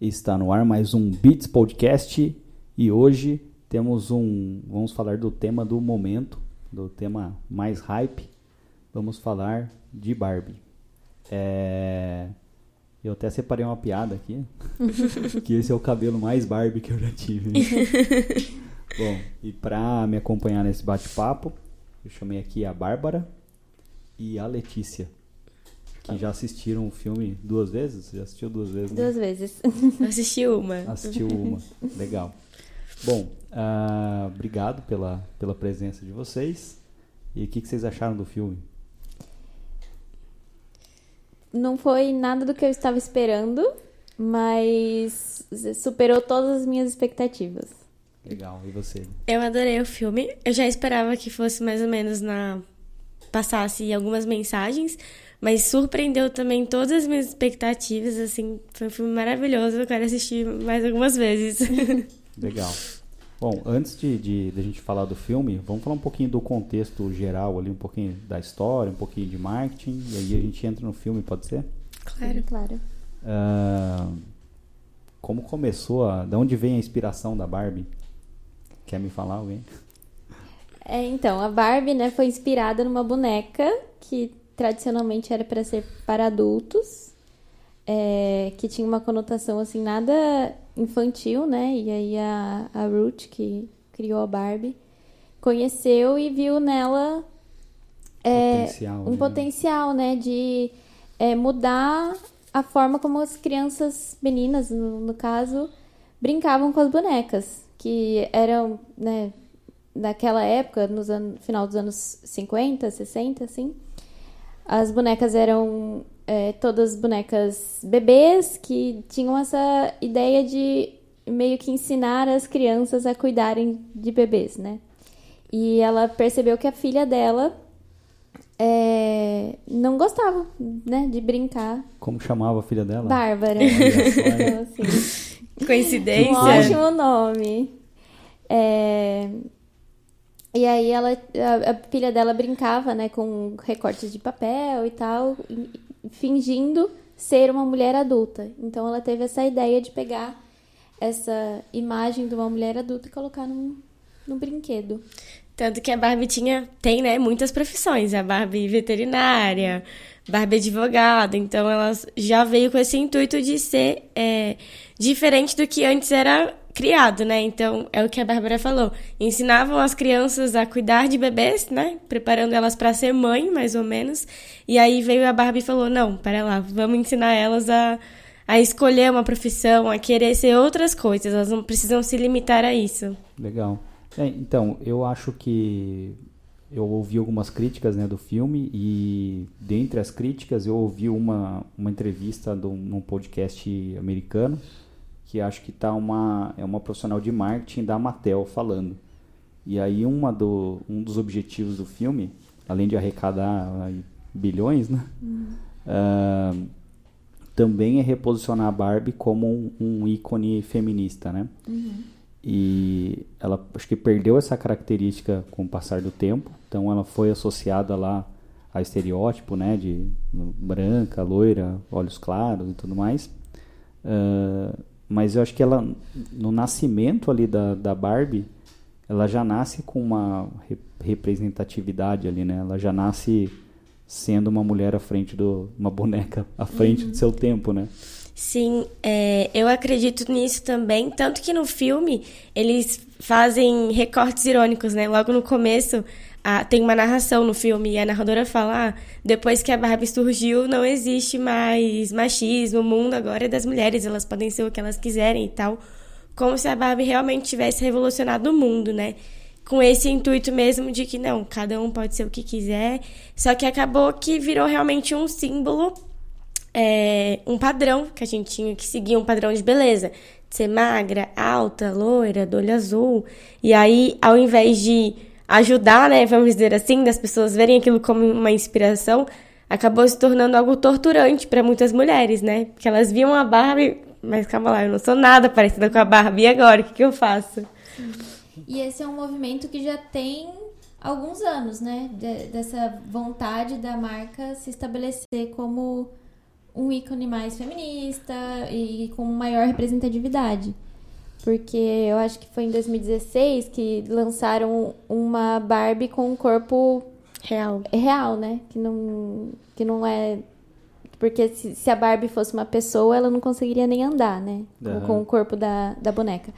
Está no ar mais um Beats Podcast e hoje temos um. Vamos falar do tema do momento, do tema mais hype. Vamos falar de Barbie. É, eu até separei uma piada aqui, que esse é o cabelo mais Barbie que eu já tive. Bom, e para me acompanhar nesse bate-papo, eu chamei aqui a Bárbara e a Letícia que já assistiram o filme duas vezes? Já assistiu duas vezes? Né? Duas vezes. Assisti uma. Assistiu uma. Legal. Bom, uh, obrigado pela, pela presença de vocês. E o que, que vocês acharam do filme? Não foi nada do que eu estava esperando, mas superou todas as minhas expectativas. Legal. E você? Eu adorei o filme. Eu já esperava que fosse mais ou menos na passasse algumas mensagens, mas surpreendeu também todas as minhas expectativas, assim, foi um filme maravilhoso, eu quero assistir mais algumas vezes. Legal. Bom, antes de, de, de, a gente falar do filme, vamos falar um pouquinho do contexto geral ali, um pouquinho da história, um pouquinho de marketing, e aí a gente entra no filme, pode ser? Claro, claro. Uh, como começou, a, de onde vem a inspiração da Barbie? Quer me falar alguém? É, então, a Barbie, né, foi inspirada numa boneca que tradicionalmente era para ser para adultos, é, que tinha uma conotação assim nada infantil, né? E aí a, a Ruth, que criou a Barbie, conheceu e viu nela é, potencial, um né? potencial, né? De é, mudar a forma como as crianças meninas, no, no caso, brincavam com as bonecas, que eram, né? Naquela época, no final dos anos 50, 60, assim, as bonecas eram é, todas bonecas bebês que tinham essa ideia de meio que ensinar as crianças a cuidarem de bebês, né? E ela percebeu que a filha dela é, não gostava, né, de brincar. Como chamava a filha dela? Bárbara. então, assim, Coincidência. Um ótimo nome. É, e aí ela, a, a, filha dela brincava, né, com recortes de papel e tal, fingindo ser uma mulher adulta. Então ela teve essa ideia de pegar essa imagem de uma mulher adulta e colocar num, num brinquedo. Tanto que a Barbie tinha, tem, né, muitas profissões. A Barbie veterinária, Barbie advogada. Então ela já veio com esse intuito de ser é, diferente do que antes era criado, né? Então, é o que a Bárbara falou. Ensinavam as crianças a cuidar de bebês, né? Preparando elas para ser mãe, mais ou menos. E aí veio a Barbie e falou: "Não, para lá, vamos ensinar elas a a escolher uma profissão, a querer ser outras coisas. Elas não precisam se limitar a isso." Legal. É, então, eu acho que eu ouvi algumas críticas né, do filme e dentre as críticas eu ouvi uma, uma entrevista de um, num podcast americano que acho que tá uma é uma profissional de marketing da Mattel falando. E aí uma do, um dos objetivos do filme, além de arrecadar bilhões, né? Uhum. Uh, também é reposicionar a Barbie como um, um ícone feminista, né? Uhum. E ela acho que perdeu essa característica com o passar do tempo, então ela foi associada lá a estereótipo, né, de branca, loira, olhos claros e tudo mais. Uh, mas eu acho que ela, no nascimento ali da, da Barbie, ela já nasce com uma representatividade ali, né? Ela já nasce sendo uma mulher à frente do uma boneca à frente uhum. do seu tempo, né? Sim, é, eu acredito nisso também. Tanto que no filme eles fazem recortes irônicos, né? Logo no começo a, tem uma narração no filme e a narradora fala: ah, depois que a Barbie surgiu, não existe mais machismo, o mundo agora é das mulheres, elas podem ser o que elas quiserem e tal. Como se a Barbie realmente tivesse revolucionado o mundo, né? Com esse intuito mesmo de que não, cada um pode ser o que quiser. Só que acabou que virou realmente um símbolo, é, um padrão que a gente tinha que seguir, um padrão de beleza. De ser magra, alta, loira, do olho azul. E aí, ao invés de ajudar, né, vamos dizer assim, das pessoas verem aquilo como uma inspiração, acabou se tornando algo torturante para muitas mulheres, né? Porque elas viam a Barbie, mas calma lá, eu não sou nada parecida com a Barbie, e agora? O que, que eu faço? E esse é um movimento que já tem alguns anos, né? De, dessa vontade da marca se estabelecer como um ícone mais feminista e com maior representatividade. Porque eu acho que foi em 2016 que lançaram uma Barbie com um corpo Real. real, né? Que não, que não é. Porque se, se a Barbie fosse uma pessoa, ela não conseguiria nem andar, né? Com, Aham. com o corpo da, da boneca.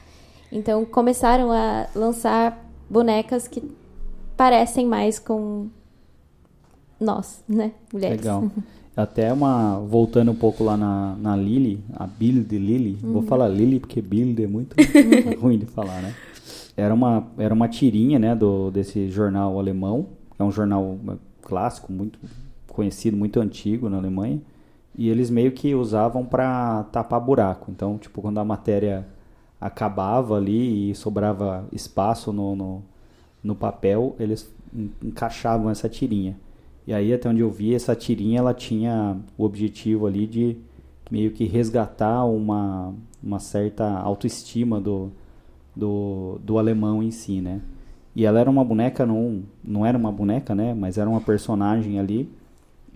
Então começaram a lançar bonecas que parecem mais com nós, né? Mulheres. Legal. Até uma. Voltando um pouco lá na, na Lily, a Build Lily. Vou falar Lily porque Build é muito ruim de falar, né? Era uma, era uma tirinha, né, do, desse jornal alemão. É um jornal eh, clássico, muito conhecido, muito antigo na Alemanha. E eles meio que usavam para tapar buraco. Então, tipo, quando a matéria acabava ali e sobrava espaço no, no, no papel, eles en- encaixavam essa tirinha. E aí, até onde eu vi, essa tirinha ela tinha o objetivo ali de meio que resgatar uma, uma certa autoestima do, do, do alemão em si, né? E ela era uma boneca, não, não era uma boneca, né? Mas era uma personagem ali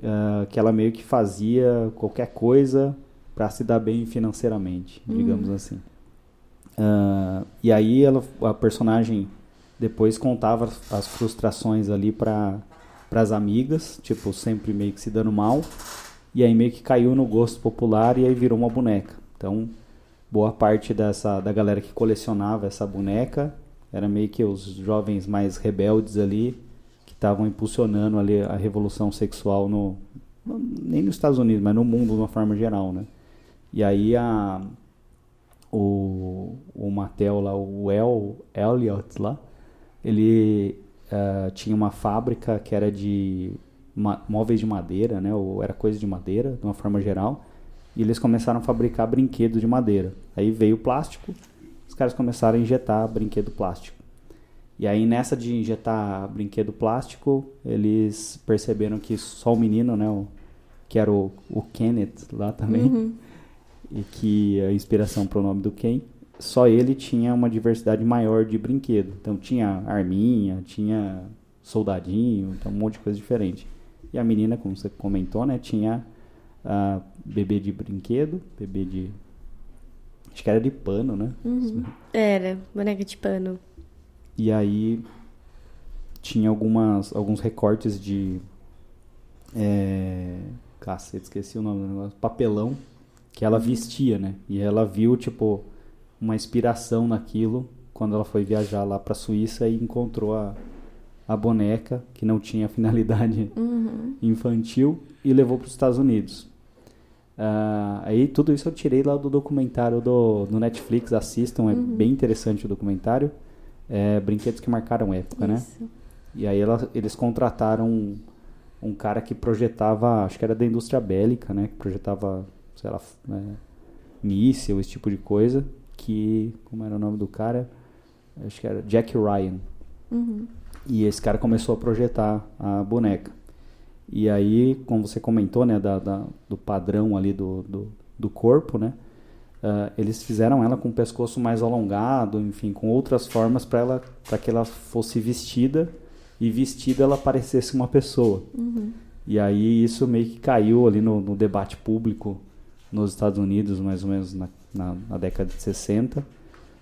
ah, que ela meio que fazia qualquer coisa para se dar bem financeiramente, digamos assim. Ah, e aí ela, a personagem depois contava as- as frustrações ali para as amigas, tipo, sempre meio que se dando mal. E aí meio que caiu no gosto popular e aí virou uma boneca. Então, boa parte dessa da galera que colecionava essa boneca era meio que os jovens mais rebeldes ali que estavam impulsionando ali a revolução sexual no- nem nos Estados Unidos, mas no mundo de uma forma geral, né? E aí a o, o Mattel lá, o El Elliot lá, ele ah, tinha uma fábrica que era de móveis de madeira, né? Ou era coisa de madeira, de uma forma geral. E eles começaram a fabricar brinquedos de madeira. Aí veio o plástico, os caras começaram a injetar brinquedo plástico. E aí nessa de injetar brinquedo plástico, eles perceberam que só o menino, né, o, que era o, o Kenneth lá também, e que a inspiração para o nome do Ken, só ele tinha uma diversidade maior de brinquedo. Então tinha arminha, tinha soldadinho, então um monte de coisa diferente. E a menina, como você comentou, né, tinha ah, bebê de brinquedo, bebê de acho que era de pano, né? Era, boneca de pano. E aí tinha algumas, alguns recortes de. É, cacete, esqueci o nome do negócio. Papelão que ela vestia, né? E ela viu, tipo, uma inspiração naquilo quando ela foi viajar lá pra Suíça e encontrou a, a boneca que não tinha finalidade infantil e levou para os Estados Unidos. Ah, aí tudo isso eu tirei lá do documentário do, do Netflix, assistam, é bem interessante o documentário. É, Brinquedos que marcaram época, né? Isso. E aí ela- eles contrataram um, um cara que projetava, acho que era da indústria bélica, né? Que projetava, sei lá, né, míssil, esse tipo de coisa. Que, como era o nome do cara? Acho que era Jack Ryan. Uhum. E esse cara começou a projetar a boneca. E aí, como você comentou, né, da, da- do padrão ali do, do, do corpo, né, ah, eles fizeram ela com o pescoço mais alongado, enfim, com outras formas para ela, para que ela fosse vestida e vestida ela parecesse uma pessoa. E aí isso meio que caiu ali no, no debate público nos Estados Unidos, mais ou menos na, na, na década de 60,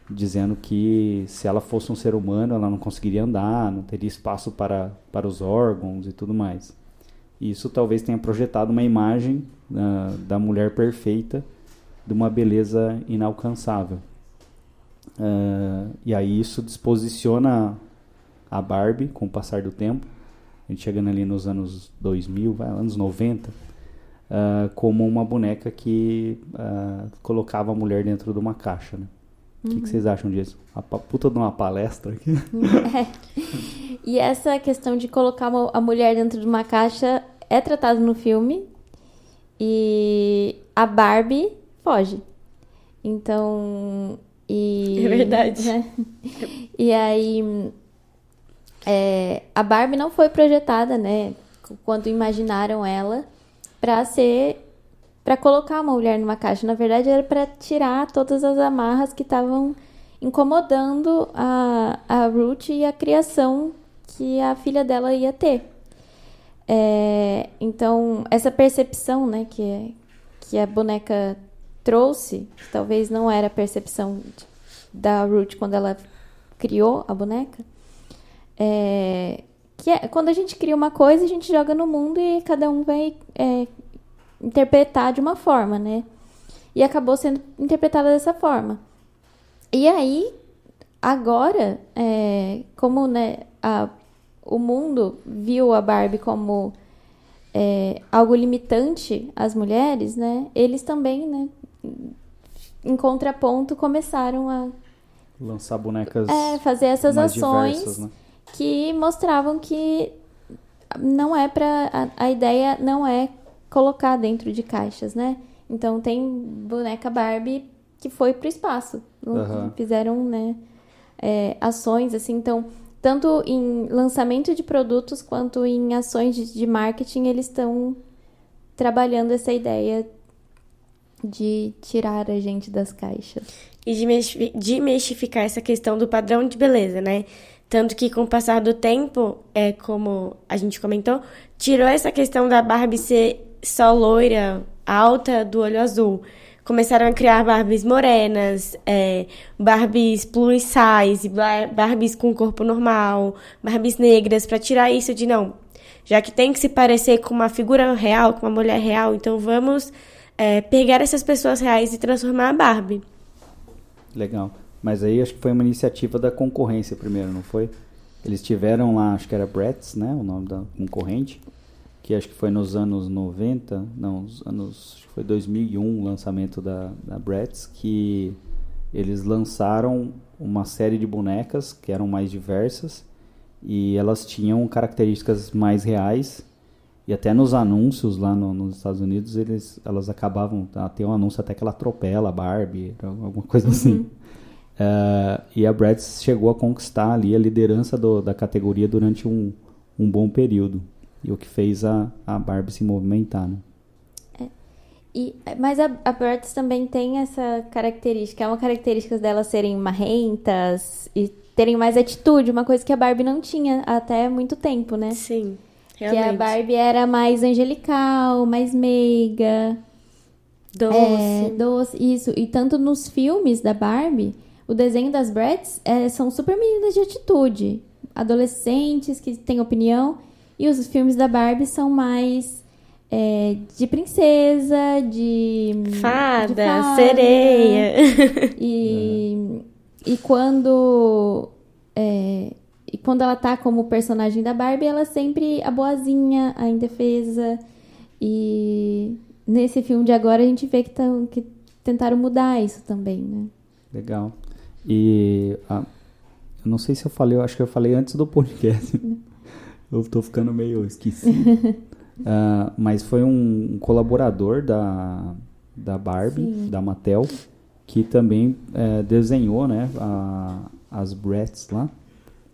dizendo que se ela fosse um ser humano, ela não conseguiria andar, não teria espaço para, para os órgãos e tudo mais. Isso talvez tenha projetado uma imagem ah, da mulher perfeita, de uma beleza inalcançável. Ah, e aí isso disposiciona a Barbie com o passar do tempo, a gente chegando ali nos anos 2000, vai, anos 90, ah, como uma boneca que ah, colocava a mulher dentro de uma caixa. Né? O que, que vocês acham disso? A puta de uma palestra aqui. E essa questão de colocar a mulher dentro de uma caixa é tratado no filme. E a Barbie foge. Então. E, É verdade. né? E aí. é, a Barbie não foi projetada, né? Quando imaginaram ela, pra ser. Pra colocar uma mulher numa caixa. Na verdade, era pra tirar todas as amarras que estavam incomodando a, a Ruth e a criação que a filha dela ia ter. É, então, essa percepção, né, que, que a boneca trouxe, que talvez não era a percepção da Ruth quando ela criou a boneca, é, que é quando a gente cria uma coisa, a gente joga no mundo e cada um vai é, interpretar de uma forma, né? E acabou sendo interpretada dessa forma. E aí, agora, é, como né, a, o mundo viu a Barbie como é, algo limitante às mulheres, né? Eles também, né? Em contraponto, começaram a lançar bonecas. É, fazer essas ações diversas, né? Que mostravam que não é para a, a ideia não é colocar dentro de caixas, né? Então tem boneca Barbie que foi pro espaço, Aham. fizeram né é, ações assim, então tanto em lançamento de produtos quanto em ações de, de marketing eles estão trabalhando essa ideia de tirar a gente das caixas. E de desmistificar essa questão do padrão de beleza, né? Tanto que com o passar do tempo, é como a gente comentou, tirou essa questão da Barbie ser só loira, alta, do olho azul. Começaram a criar Barbies morenas, é, Barbies plus size, Bar- Barbies com corpo normal, Barbies negras, pra tirar isso de não. Já que tem que se parecer com uma figura real, com uma mulher real, então vamos é, pegar essas pessoas reais e transformar a Barbie. Legal. Mas aí acho que foi uma iniciativa da concorrência primeiro, não foi? Eles tiveram lá, acho que era Bratz, né? O nome da concorrente. Que acho que foi nos anos 90, não, os anos, acho que foi 2001 o lançamento da, da Bratz, que eles lançaram uma série de bonecas que eram mais diversas e elas tinham características mais reais e até nos anúncios lá no- nos Estados Unidos eles elas acabavam tem um anúncio até que ela atropela a Barbie alguma coisa assim Eh, e a Bratz chegou a conquistar ali a liderança do- da categoria durante um, um bom período e o que fez a, a Barbie se movimentar né? E, mas a, a Bratz também tem essa característica, é uma característica delas serem marrentas e terem mais atitude, uma coisa que a Barbie não tinha até muito tempo, né? Sim, Que a realmente. Barbie era mais angelical, mais meiga, Doce. é, doce, isso. E tanto nos filmes da Barbie, o desenho das Bratz é, são super meninas de atitude, adolescentes que têm opinião, e os filmes da Barbie são mais é, de princesa, de Fada, de fada, sereia. E, e quando é, e quando ela tá como personagem da Barbie, ela é sempre a boazinha, a indefesa. E nesse filme de agora a gente vê que, tão, que tentaram mudar isso também, né? Legal. E ah, eu não sei se eu falei, eu acho que eu falei antes do podcast. eu tô ficando meio esquecido. Ah, mas foi um, um colaborador da, da Barbie, Sim. da Mattel, que também eh, desenhou né, a- as Bratz lá.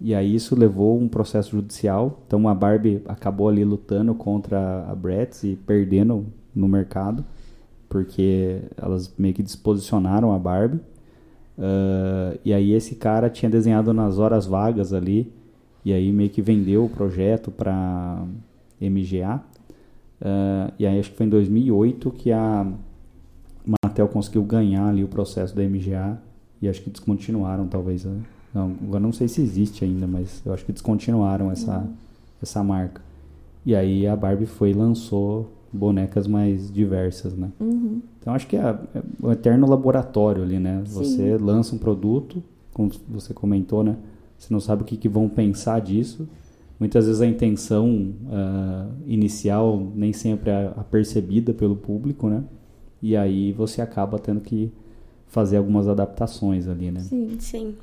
E aí isso levou um processo judicial. Então a Barbie acabou ali lutando contra a Bratz e perdendo no mercado, porque elas meio que desposicionaram a Barbie. Ah, e aí esse cara tinha desenhado nas horas vagas ali, e aí meio que vendeu o projeto para MGA. Ah, e aí acho que foi em 2008 que a Mattel conseguiu ganhar ali o processo da MGA e acho que descontinuaram talvez. né? Não, agora não sei se existe ainda, mas eu acho que descontinuaram essa, essa marca. E aí a Barbie foi e lançou bonecas mais diversas, né? Uhum. Então acho que é, é o eterno laboratório ali, né? Sim. Você lança um produto, como você comentou, né? Você não sabe o que, que vão pensar disso. Muitas vezes a intenção ah, inicial nem sempre é apercebida pelo público, né? E aí você acaba tendo que fazer algumas adaptações ali, né? Sim. Sim.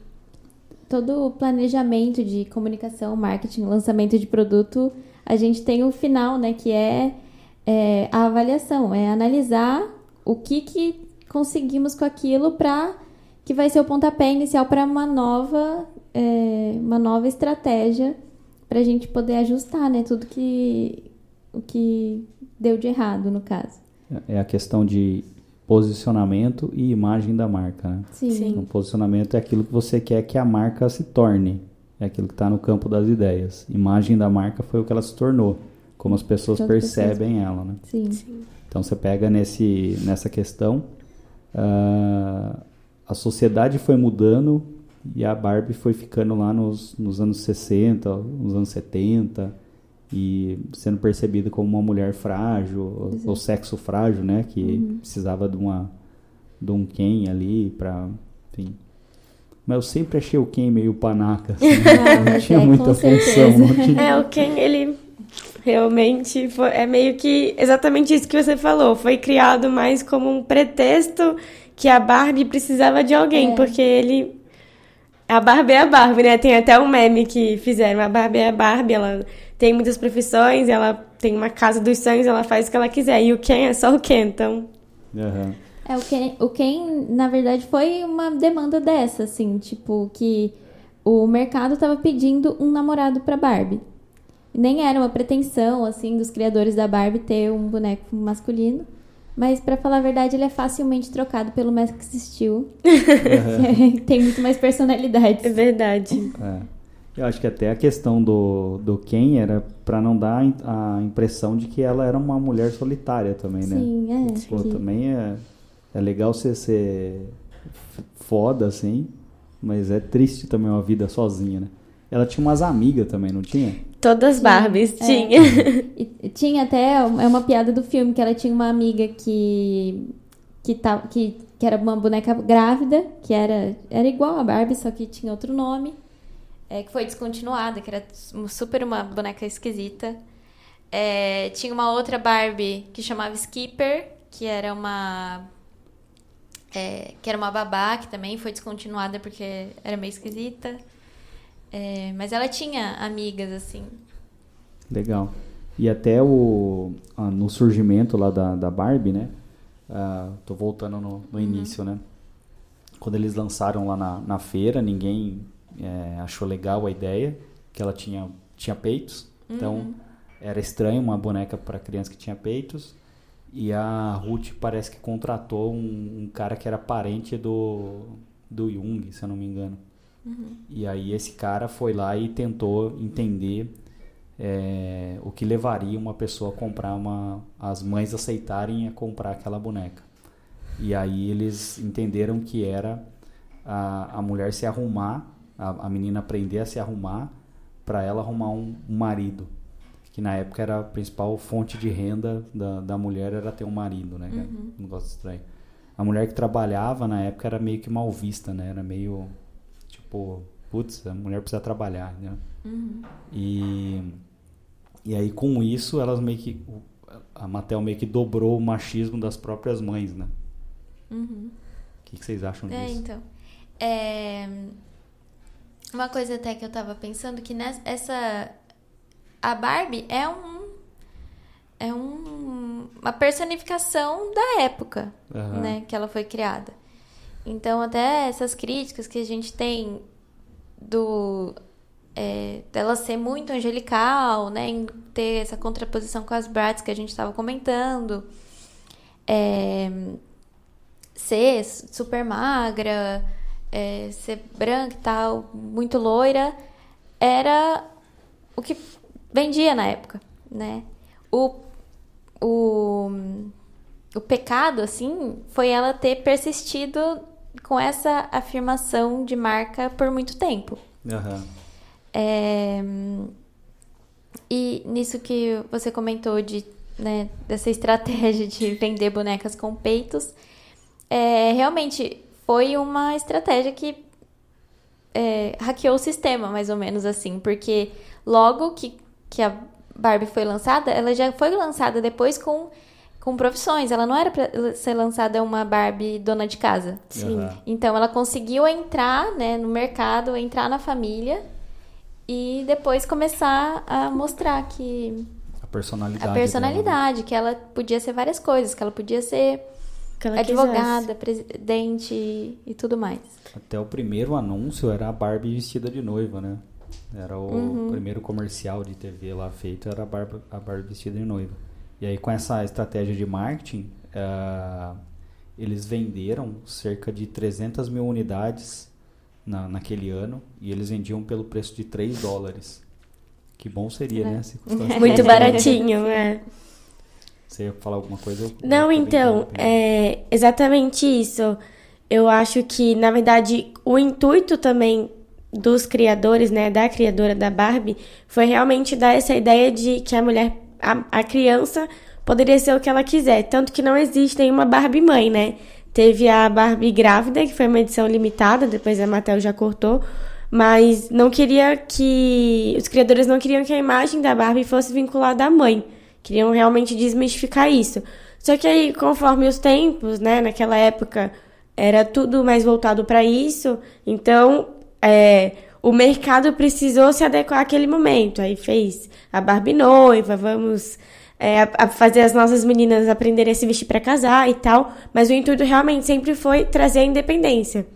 Todo o planejamento de comunicação, marketing, lançamento de produto, a gente tem o final, né? Que é, é a avaliação, é analisar o que, que conseguimos com aquilo para que vai ser o pontapé inicial para uma nova, é, uma nova estratégia para a gente poder ajustar, né? Tudo que o que deu de errado no caso. É a questão de posicionamento e imagem da marca, né? Sim. Sim. O posicionamento é aquilo que você quer que a marca se torne. É aquilo que está no campo das ideias. Imagem da marca foi o que ela se tornou. Como as pessoas As percebem ela, né? Sim. Sim. Então você pega nesse, nessa questão, uh, a sociedade foi mudando e a Barbie foi ficando lá nos, nos anos 60, nos anos 70 e sendo percebida como uma mulher frágil, o sexo frágil, né, que uhum. precisava de uma de um Ken ali para, enfim. Mas eu sempre achei o Ken meio panaca, assim, ah, não tinha é, muita função. Tinha... É, o Ken ele realmente foi, é meio que exatamente isso que você falou, foi criado mais como um pretexto que a Barbie precisava de alguém, é. porque ele a Barbie é a Barbie, né? Tem até um meme que fizeram. A Barbie é a Barbie, ela tem muitas profissões, ela tem uma casa dos sonhos, ela faz o que ela quiser. E o Ken é só o Ken, então. Uhum. É, o Ken, o Ken, na verdade, foi uma demanda dessa, assim, tipo, que o mercado tava pedindo um namorado pra Barbie. Nem era uma pretensão, assim, dos criadores da Barbie ter um boneco masculino. Mas, para falar a verdade, ele é facilmente trocado pelo Max Steel. Uhum. tem muito mais personalidade. É verdade. É. Eu acho que até a questão do, do Ken era para não dar a impressão de que ela era uma mulher solitária também, né? Sim, é. Pô, que... também é, é legal você ser foda, assim, mas é triste também uma vida sozinha, né? Ela tinha umas amigas também, não tinha? Todas Barbies, é. tinha. E, tinha até, é uma piada do filme, que ela tinha uma amiga que, que, tá, que, que era uma boneca grávida, que era, era igual a Barbie, só que tinha outro nome, é, que foi descontinuada, que era super uma boneca esquisita. É, tinha uma outra Barbie que chamava Skipper, que era uma é, que era uma babá, que também foi descontinuada porque era meio esquisita. É, mas ela tinha amigas, assim. Legal. E até o, ah, no surgimento lá da, da Barbie, né? Uh, tô voltando no, no uhum. início, né? Quando eles lançaram lá na, na feira, ninguém é, achou legal a ideia, que ela tinha, tinha peitos. Então, uhum. era estranho uma boneca para criança que tinha peitos. E a Ruth parece que contratou um, um cara que era parente do, do Jung, se eu não me engano. Uhum. E aí esse cara foi lá e tentou entender é, o que levaria uma pessoa a comprar uma. as mães aceitarem a comprar aquela boneca. E aí eles entenderam que era a, a mulher se arrumar, a, a menina aprender a se arrumar para ela arrumar um, um, marido. Que na época era a principal fonte de renda da, da mulher era ter um marido, né? Uhum. Um negócio estranho. A mulher que trabalhava na época era meio que mal vista, né? Era meio tipo, putz, a mulher precisa trabalhar, né? Uhum. E, e aí com isso elas meio que a Mattel meio que dobrou o machismo das próprias mães, né? Uhum. O que, que, vocês acham é, disso? Então, é... uma coisa até que eu tava pensando que nessa essa a Barbie é um é um, uma personificação da época, uhum. né, que ela foi criada. Então, até essas críticas que a gente tem do é, dela ser muito angelical, né, em ter essa contraposição com as Bratz que a gente estava comentando, é, ser super magra, é, ser branca e tal, muito loira, era o que vendia na época, né? O, o, o pecado, assim, foi ela ter persistido com essa afirmação de marca por muito tempo. Uhum. É, e nisso que você comentou de, né, dessa estratégia de vender bonecas com peitos, é, realmente foi uma estratégia que é, hackeou o sistema, mais ou menos assim, porque logo que, que a Barbie foi lançada, ela já foi lançada depois com com profissões. Ela não era para ser lançada uma Barbie dona de casa. Sim. Uhum. Então ela conseguiu entrar, né, no mercado, entrar na família e depois começar a mostrar que a personalidade, a personalidade, dela. que ela podia ser várias coisas, que ela podia ser advogada, quisesse. presidente e tudo mais. Até o primeiro anúncio era a Barbie vestida de noiva, né? Era o uhum. primeiro comercial de TV lá feito, era a Barbie, a Barbie vestida de noiva. E aí, com essa estratégia de marketing, uh, eles venderam cerca de 300 mil unidades na, naquele ano e eles vendiam pelo preço de 3 dólares. Que bom seria, é. né? Se Muito baratinho, é. Você ia falar alguma coisa? Eu- Não, eu então, é exatamente isso. Eu acho que, na verdade, o intuito também dos criadores, né, da criadora da Barbie, foi realmente dar essa ideia de que a mulher, a, a criança, poderia ser o que ela quiser. Tanto que não existe nenhuma Barbie mãe, né? Teve a Barbie grávida, que foi uma edição limitada, depois a Mattel já cortou. Mas não queria que. Os criadores não queriam que a imagem da Barbie fosse vinculada à mãe. Queriam realmente desmistificar isso. Só que aí, conforme os tempos, né, naquela época, era tudo mais voltado para isso. Então, é, o mercado precisou se adequar àquele momento. Aí fez a Barbie noiva, vamos é, a- a fazer as nossas meninas aprenderem a se vestir para casar e tal. Mas o intuito realmente sempre foi trazer a independência.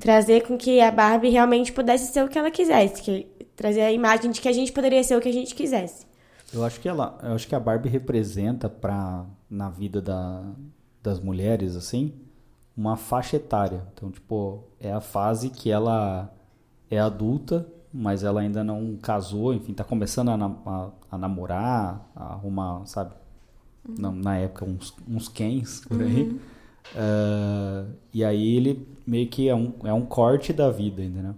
Trazer com que a Barbie realmente pudesse ser o que ela quisesse. Que, trazer a imagem de que a gente poderia ser o que a gente quisesse. Eu acho que ela, eu acho que a Barbie representa para na vida da, das mulheres assim, uma faixa etária. Então, tipo, é a fase que ela é adulta, mas ela ainda não casou, enfim, tá começando a, nam- a- a namorar, a arrumar, sabe? Na, na época uns uns Kens por aí. Ah, e aí ele meio que é um, é um corte da vida, entendeu?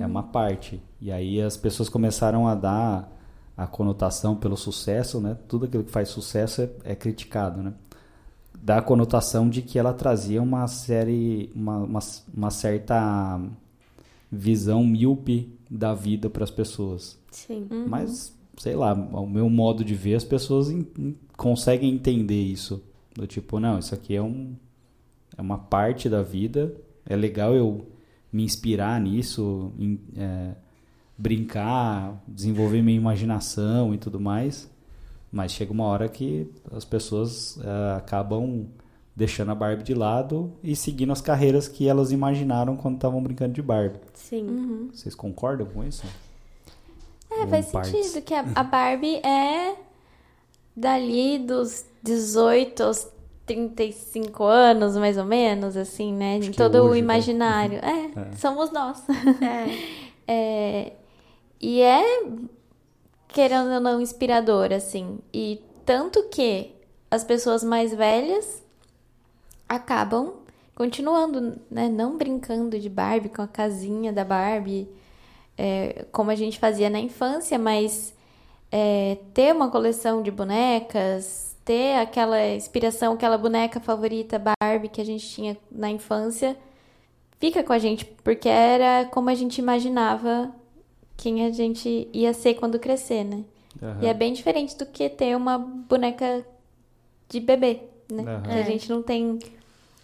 É uma parte. E aí as pessoas começaram a dar a conotação pelo sucesso, né? Tudo aquilo que faz sucesso é, é criticado, né? Dá a conotação de que ela trazia uma série, uma, uma, uma certa visão míope da vida para as pessoas. Sim. Mas, sei lá, o meu modo de ver, as pessoas en- en- conseguem entender isso. Do tipo, não, isso aqui é, um, é uma parte da vida, é legal eu me inspirar nisso, em- é, brincar, desenvolver minha imaginação e tudo mais. Mas chega uma hora que as pessoas é, acabam deixando a Barbie de lado e seguindo as carreiras que elas imaginaram quando estavam brincando de Barbie. Sim. Vocês concordam com isso? É, Ou faz partes? sentido que a, a Barbie é dali dos 18 aos 35 anos, mais ou menos, assim, né? Em todo hoje, o né? imaginário. É, É. somos nós. É. É, e é, querendo ou não, inspirador, assim. E tanto que as pessoas mais velhas acabam continuando, né? Não brincando de Barbie com a casinha da Barbie, é, como a gente fazia na infância, mas é, ter uma coleção de bonecas, ter aquela inspiração, aquela boneca favorita Barbie que a gente tinha na infância, fica com a gente, porque era como a gente imaginava quem a gente ia ser quando crescer, né? Aham. E é bem diferente do que ter uma boneca de bebê, né? Que a gente não tem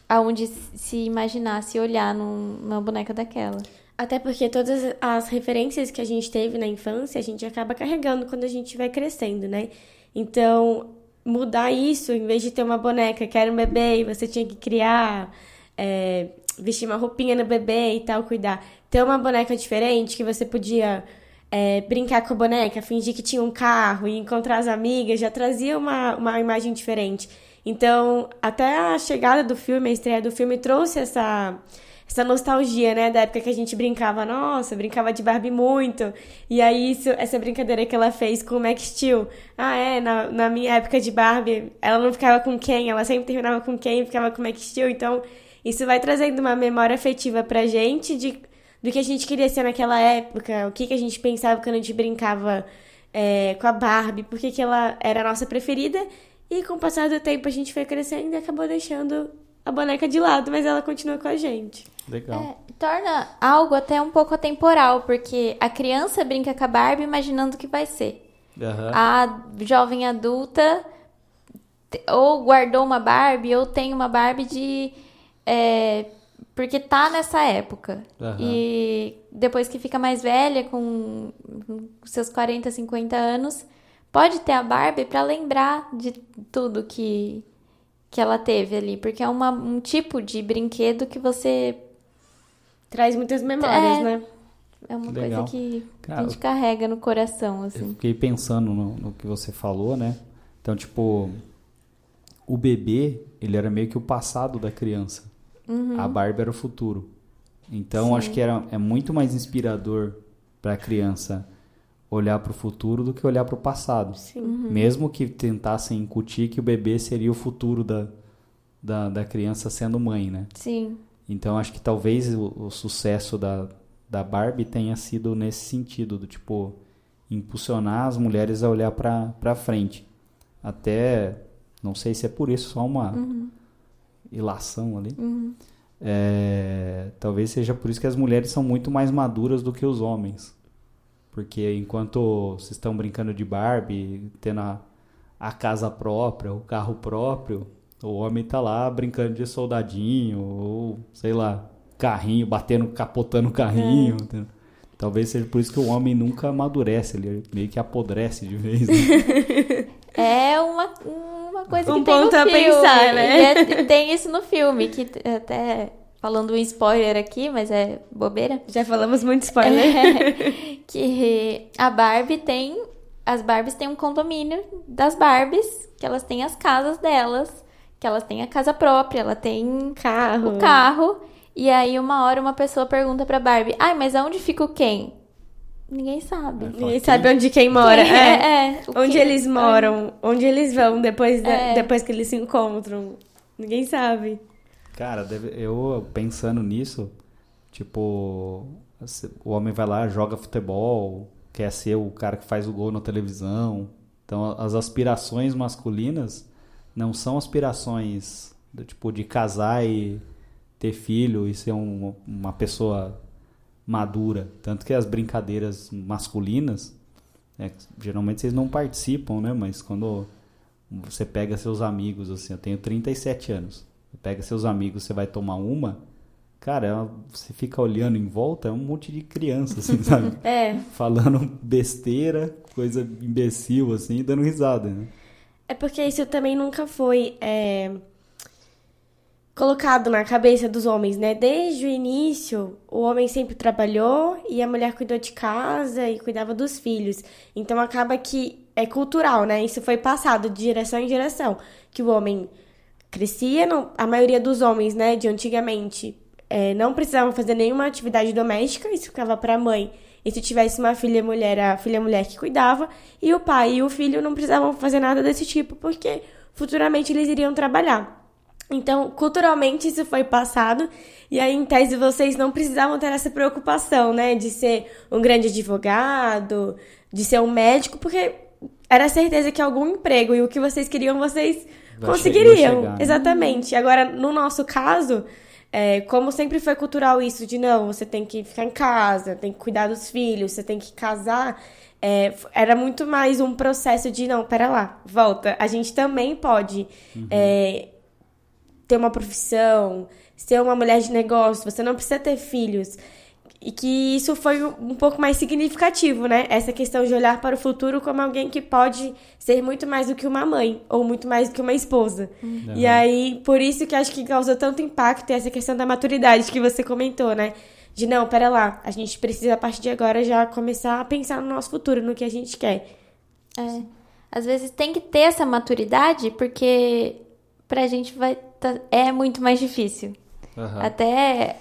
aonde se imaginar, se olhar num- numa boneca daquela. Até porque todas as referências que a gente teve na infância, a gente acaba carregando quando a gente vai crescendo, né? Então, mudar isso, em vez de ter uma boneca que era um bebê e você tinha que criar, é, vestir uma roupinha no bebê e tal, cuidar. Ter uma boneca diferente que você podia é, brincar com a boneca, fingir que tinha um carro e encontrar as amigas, já trazia uma, uma imagem diferente. Então, até a chegada do filme, a estreia do filme, trouxe essa essa nostalgia, né, da época que a gente brincava, nossa, brincava de Barbie muito. E aí, isso, essa brincadeira que ela fez com o Max Steel. Ah, é, na, na minha época de Barbie, ela não ficava com quem, ela sempre terminava com quem ficava com o Max Steel. Então, isso vai trazendo uma memória afetiva pra gente de, do que a gente queria ser naquela época, o que, que a gente pensava quando a gente brincava é, com a Barbie, por que, que ela era a nossa preferida. E com o passar do tempo a gente foi crescendo e acabou deixando a boneca de lado, mas ela continua com a gente. Legal. É, torna algo até um pouco atemporal, porque a criança brinca com a Barbie imaginando o que vai ser. Aham. A jovem adulta ou guardou uma Barbie ou tem uma Barbie de. é, porque tá nessa época. Aham. E depois que fica mais velha, com com seus 40, 50 anos, pode ter a Barbie pra lembrar de tudo que, que ela teve ali. Porque é uma, um tipo de brinquedo que você. Traz muitas memórias, É. né? É uma Legal. coisa que Cara, a gente carrega no coração, Eu assim. fiquei pensando no, no que você falou, né? Então, tipo, o bebê, ele era meio que o passado da criança. A Barbie era o futuro. Então, Sim. acho que era, é muito mais inspirador para a criança olhar para o futuro do que olhar para o passado. Sim. Mesmo que tentassem incutir que o bebê seria o futuro da, da, da criança sendo mãe, né? Sim. Então acho que talvez o, o sucesso da, da Barbie tenha sido nesse sentido, do tipo impulsionar as mulheres a olhar para frente. Até, não sei se é por isso, só uma ilação ali. É, talvez seja por isso que as mulheres são muito mais maduras do que os homens. Porque enquanto vocês estão brincando de Barbie, tendo a, a casa própria, o carro próprio, o homem tá lá brincando de soldadinho, ou sei lá, carrinho, batendo, capotando o carrinho. entendeu? Talvez seja por isso que o homem nunca amadurece, ele meio que apodrece de vez. Né? É uma, uma coisa Um que tem no ponto a filme. pensar, né? É- tem isso no filme, que até falando um spoiler aqui, mas é bobeira. Já falamos muito spoiler. É, que a Barbie tem. As Barbies têm um condomínio das Barbies, que elas têm as casas delas, que elas têm a casa própria, ela tem Carro. o carro. E aí, uma hora, uma pessoa pergunta pra Barbie: Ai, mas aonde fica o quem? Ninguém sabe. Ninguém sabe onde quem mora. Quem é. é, é, o Onde eles moram, onde eles vão depois, da- É. depois que eles se encontram. Ninguém sabe. Cara, eu pensando nisso, tipo, o homem vai lá, joga futebol, quer ser o cara que faz o gol na televisão. Então, as aspirações masculinas não são aspirações do tipo de casar e ter filho e ser um- uma pessoa madura. Tanto que as brincadeiras masculinas, é, geralmente vocês não participam, né? Mas quando você pega seus amigos, assim, eu tenho 37 anos. Pega seus amigos, você vai tomar uma, cara, é você fica olhando em volta, é um monte de criança, assim, sabe? É. Falando besteira, coisa imbecil, assim, dando risada, né? É porque isso também nunca foi é, colocado na cabeça dos homens, né? Desde o início, o homem sempre trabalhou e a mulher cuidou de casa e cuidava dos filhos. Então acaba que é cultural, né? Isso foi passado de geração em geração. Que o homem crescia, não- a maioria dos homens, né, de antigamente, é, não precisavam fazer nenhuma atividade doméstica, isso ficava para a mãe. E se tivesse uma filha mulher, a filha mulher que cuidava, e o pai e o filho não precisavam fazer nada desse tipo, porque futuramente eles iriam trabalhar. Então, culturalmente isso foi passado, e aí em tese vocês não precisavam ter essa preocupação, né, de ser um grande advogado, de ser um médico, porque era certeza que algum emprego e o que vocês queriam vocês Vai conseguiriam. ia chegar, né? Exatamente. Agora, no nosso caso, é, como sempre foi cultural isso de não, você tem que ficar em casa, tem que cuidar dos filhos, você tem que casar. é, era muito mais um processo de não, pera lá, volta. A gente também pode é, ter uma profissão, ser uma mulher de negócio, você não precisa ter filhos. E que isso foi um pouco mais significativo, né? Essa questão de olhar para o futuro como alguém que pode ser muito mais do que uma mãe, ou muito mais do que uma esposa. E aí, por isso que acho que causou tanto impacto essa questão da maturidade que você comentou, né? De não, pera lá, a gente precisa a partir de agora já começar a pensar no nosso futuro, no que a gente quer. É. Às vezes tem que ter essa maturidade, porque pra gente vai tá- é muito mais difícil. Aham. Até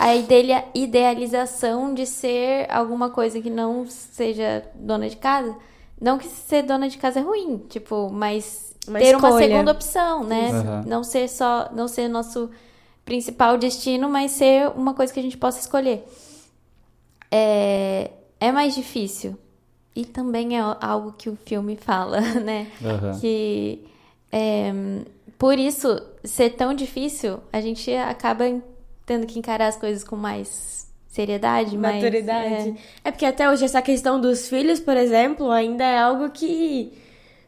a ideia- idealização de ser alguma coisa que não seja dona de casa. Não que ser dona de casa é ruim, tipo, mas Uma ter uma escolha. segunda opção, né? Aham. Não ser só, não ser nosso principal destino, mas ser uma coisa que a gente possa escolher. É, é mais difícil. E também é algo que o filme fala, né? Aham. Que é, por isso ser tão difícil, a gente acaba tendo que encarar as coisas com mais seriedade, mais Maturidade. É. porque até hoje essa questão dos filhos, por exemplo, ainda é algo que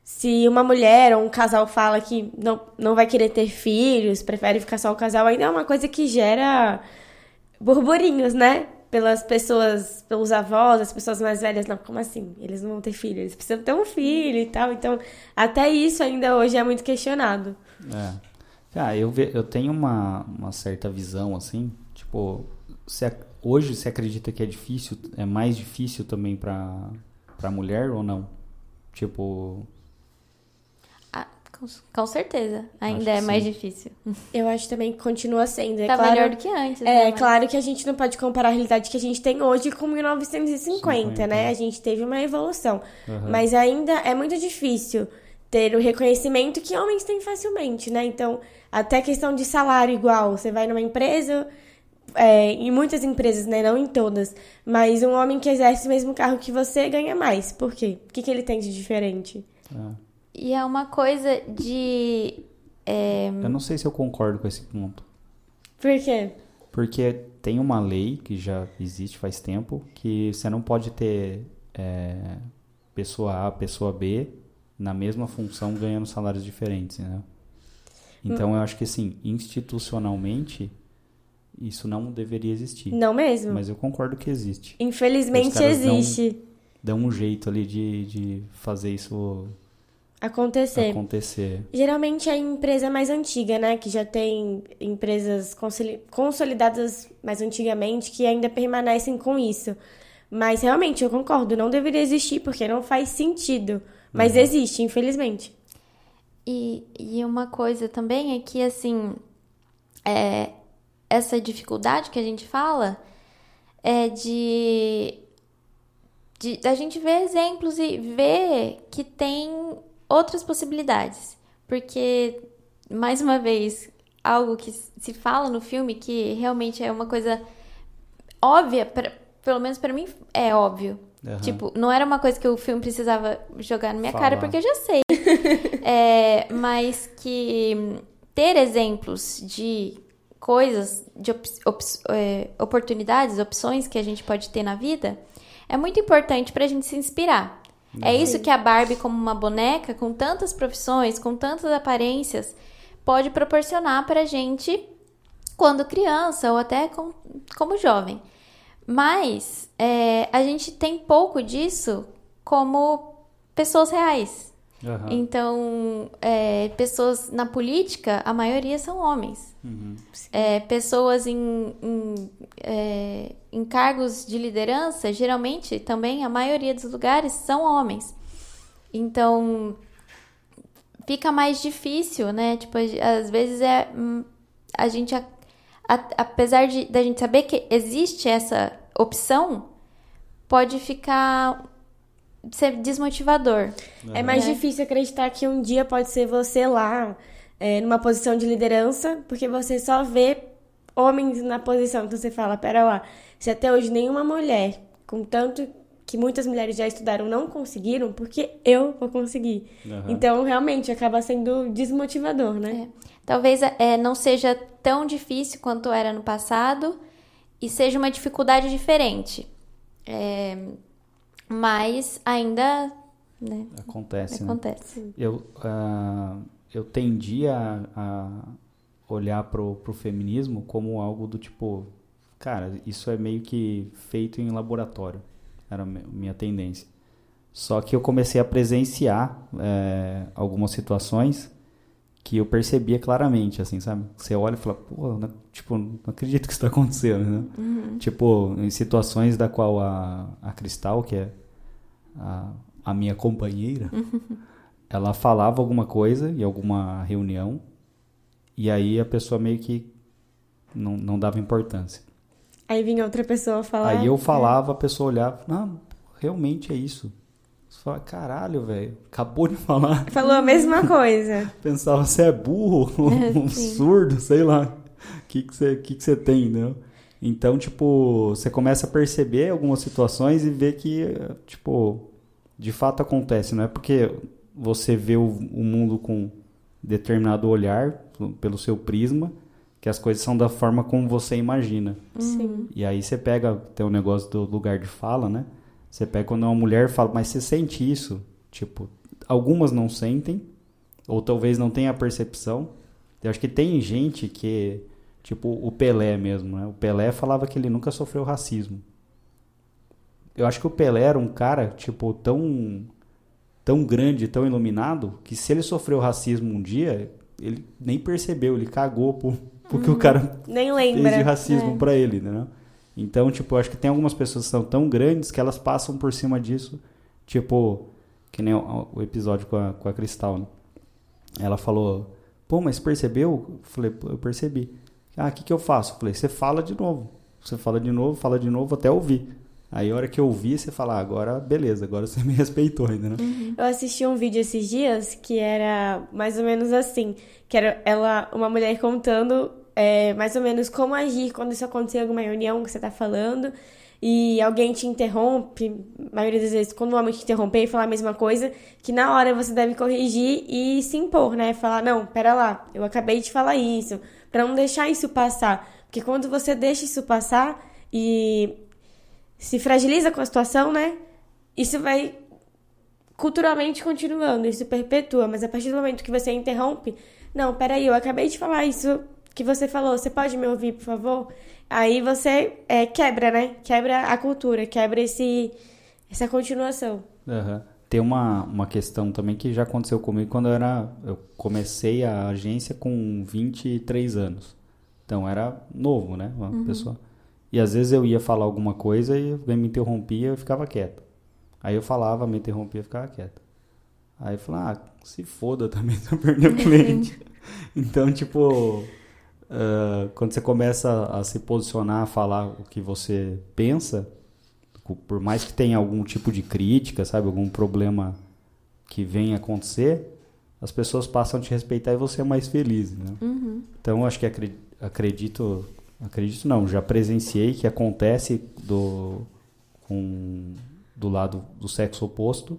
se uma mulher ou um casal fala que não, não vai querer ter filhos, prefere ficar só o casal, ainda é uma coisa que gera burburinhos, né? Pelas pessoas, pelos avós, as pessoas mais velhas, não, como assim? Eles não vão ter filho, eles precisam ter um filho e tal. Então, até isso ainda hoje é muito questionado. É. Cara, eu, ve- eu tenho uma, uma certa visão, assim, tipo, ac- hoje você acredita que é difícil, é mais difícil também pra, pra mulher ou não? Tipo, Ah, Com, com certeza. Ainda é que mais sim. difícil. Eu acho também que continua sendo. É tá claro, melhor do que antes. É, né? Mas- claro que a gente não pode comparar a realidade que a gente tem hoje com 1950, 50. né? A gente teve uma evolução. Aham. Mas ainda é muito difícil ter o reconhecimento que homens têm facilmente, né? Então, até questão de salário igual. Você vai numa empresa, é, em muitas empresas, né? Não em todas. Mas um homem que exerce o mesmo carro que você ganha mais. Por quê? O que, que ele tem de diferente? É. E é uma coisa de. é, Eu não sei se eu concordo com esse ponto. Por quê? Porque tem uma lei que já existe faz tempo que você não pode ter é, pessoa A, pessoa B na mesma função ganhando salários diferentes, né? Então eu acho que assim, institucionalmente isso não deveria existir. Não mesmo. Mas eu concordo que existe. Infelizmente existe. Dá um jeito ali de, de fazer isso Acontecer. acontecer. Geralmente é a empresa mais antiga, né? Que já tem empresas consoli- consolidadas mais antigamente que ainda permanecem com isso. Mas realmente eu concordo, não deveria existir porque não faz sentido. Mas existe, infelizmente. E, e uma coisa também é que, assim, é, essa dificuldade que a gente fala é de, de da gente ver exemplos e ver que tem outras possibilidades. Porque, mais uma vez, algo que se fala no filme que realmente é uma coisa óbvia, pra- pelo menos pra mim é óbvio. Aham. Tipo, não era uma coisa que o filme precisava jogar na minha Falar. cara, porque eu já sei. É, mas que ter exemplos de coisas, de op- ops- é, oportunidades, opções que a gente pode ter na vida, é muito importante pra gente se inspirar. É isso que a Barbie, como uma boneca, com tantas profissões, com tantas aparências, pode proporcionar pra gente quando criança ou até com- como jovem. Mas é, a gente tem pouco disso como pessoas reais. Aham. Então, é, pessoas na política, a maioria são homens. Uhum. É, pessoas em, em, é, em cargos de liderança, geralmente também a maioria dos lugares são homens. Então, fica mais difícil, né? Tipo, às vezes é hum, a gente, a- a- apesar de da gente saber que existe essa opção, pode ficar ser desmotivador. É mais É. difícil acreditar que um dia pode ser você lá, é, numa posição de liderança, porque você só vê homens na posição. Então você fala, pera lá, se até hoje nenhuma mulher, com tanto que muitas mulheres já estudaram, não conseguiram, porque eu vou conseguir. Aham. Então, realmente, acaba sendo desmotivador, né? Talvez é, não seja tão difícil quanto era no passado e seja uma dificuldade diferente. É, mas ainda né, Acontece, né? acontece. Eu, ah, eu tendi a, a olhar pro, pro feminismo como algo do tipo, cara, isso é meio que feito em laboratório. Era a mi- minha tendência. Só que eu comecei a presenciar é, algumas situações que eu percebia claramente, assim, sabe? Você olha e fala, pô, não, tipo, não acredito que isso tá acontecendo, né? Tipo, em situações da qual a, a Cristal, que é a, a minha companheira, ela falava alguma coisa em alguma reunião e aí a pessoa meio que não, não dava importância. Aí vinha outra pessoa falar. Aí eu falava, a pessoa olhava, não, realmente é isso. Você fala, caralho, velho, acabou de falar. Falou a mesma coisa. Pensava, você é burro, um Sim. surdo, sei lá. O que, que, você, que, que você tem, né? Então, tipo, você começa a perceber algumas situações e ver que, tipo, de fato acontece. Não é porque você vê o, o mundo com determinado olhar, pelo seu prisma, que as coisas são da forma como você imagina. Sim. E aí você pega, tem o negócio do lugar de fala, né? Você pega quando uma mulher fala, mas você sente isso? Tipo, algumas não sentem, ou talvez não tenha a percepção. Eu acho que tem gente que, tipo, o Pelé mesmo, né? O Pelé falava que ele nunca sofreu racismo. Eu acho que o Pelé era um cara, tipo, tão tão grande, tão iluminado, que se ele sofreu racismo um dia, ele nem percebeu, ele cagou pro, porque o cara Nem fez de lembra. racismo É. pra ele, né? Então, tipo, acho que tem algumas pessoas que são tão grandes que elas passam por cima disso, tipo, que nem o, o episódio com a, com a Cristal, né? Ela falou, pô, mas percebeu? Eu falei, eu percebi. Ah, o que, que eu faço? Eu falei, você fala de novo. Você fala de novo, fala de novo até ouvir. Aí a hora que eu ouvi, você fala, ah, agora beleza, agora você me respeitou ainda, né? Uhum. Eu assisti um vídeo esses dias que era mais ou menos assim, que era ela, uma mulher contando é, mais ou menos como agir quando isso acontecer em alguma reunião que você tá falando e alguém te interrompe, a maioria das vezes, quando o homem te interromper e falar a mesma coisa, que na hora você deve corrigir e se impor, né? Falar, não, pera lá, eu acabei de falar isso, para não deixar isso passar. Porque quando você deixa isso passar e se fragiliza com a situação, né? Isso vai culturalmente continuando, isso perpetua, mas a partir do momento que você interrompe, não, peraí, eu acabei de falar isso que você falou, você pode me ouvir, por favor? Aí você é, quebra, né? Quebra a cultura, quebra esse, essa continuação. Uhum. Tem uma, uma questão também que já aconteceu comigo quando eu era. Eu comecei a agência com 23 anos. Então era novo, né? Uma uhum. pessoa. E às vezes eu ia falar alguma coisa e alguém me interrompia e eu ficava quieto. Aí eu falava, me interrompia e ficava quieto. Aí eu falava, ah, se foda também, tô perdendo cliente. então, tipo, uh, quando você começa a se posicionar, a falar o que você pensa, por mais que tenha algum tipo de crítica, sabe, algum problema que venha acontecer, as pessoas passam a te respeitar e você é mais feliz, né? Uhum. Então, acho que acredito, acredito não, já presenciei que acontece do, com, do lado do sexo oposto.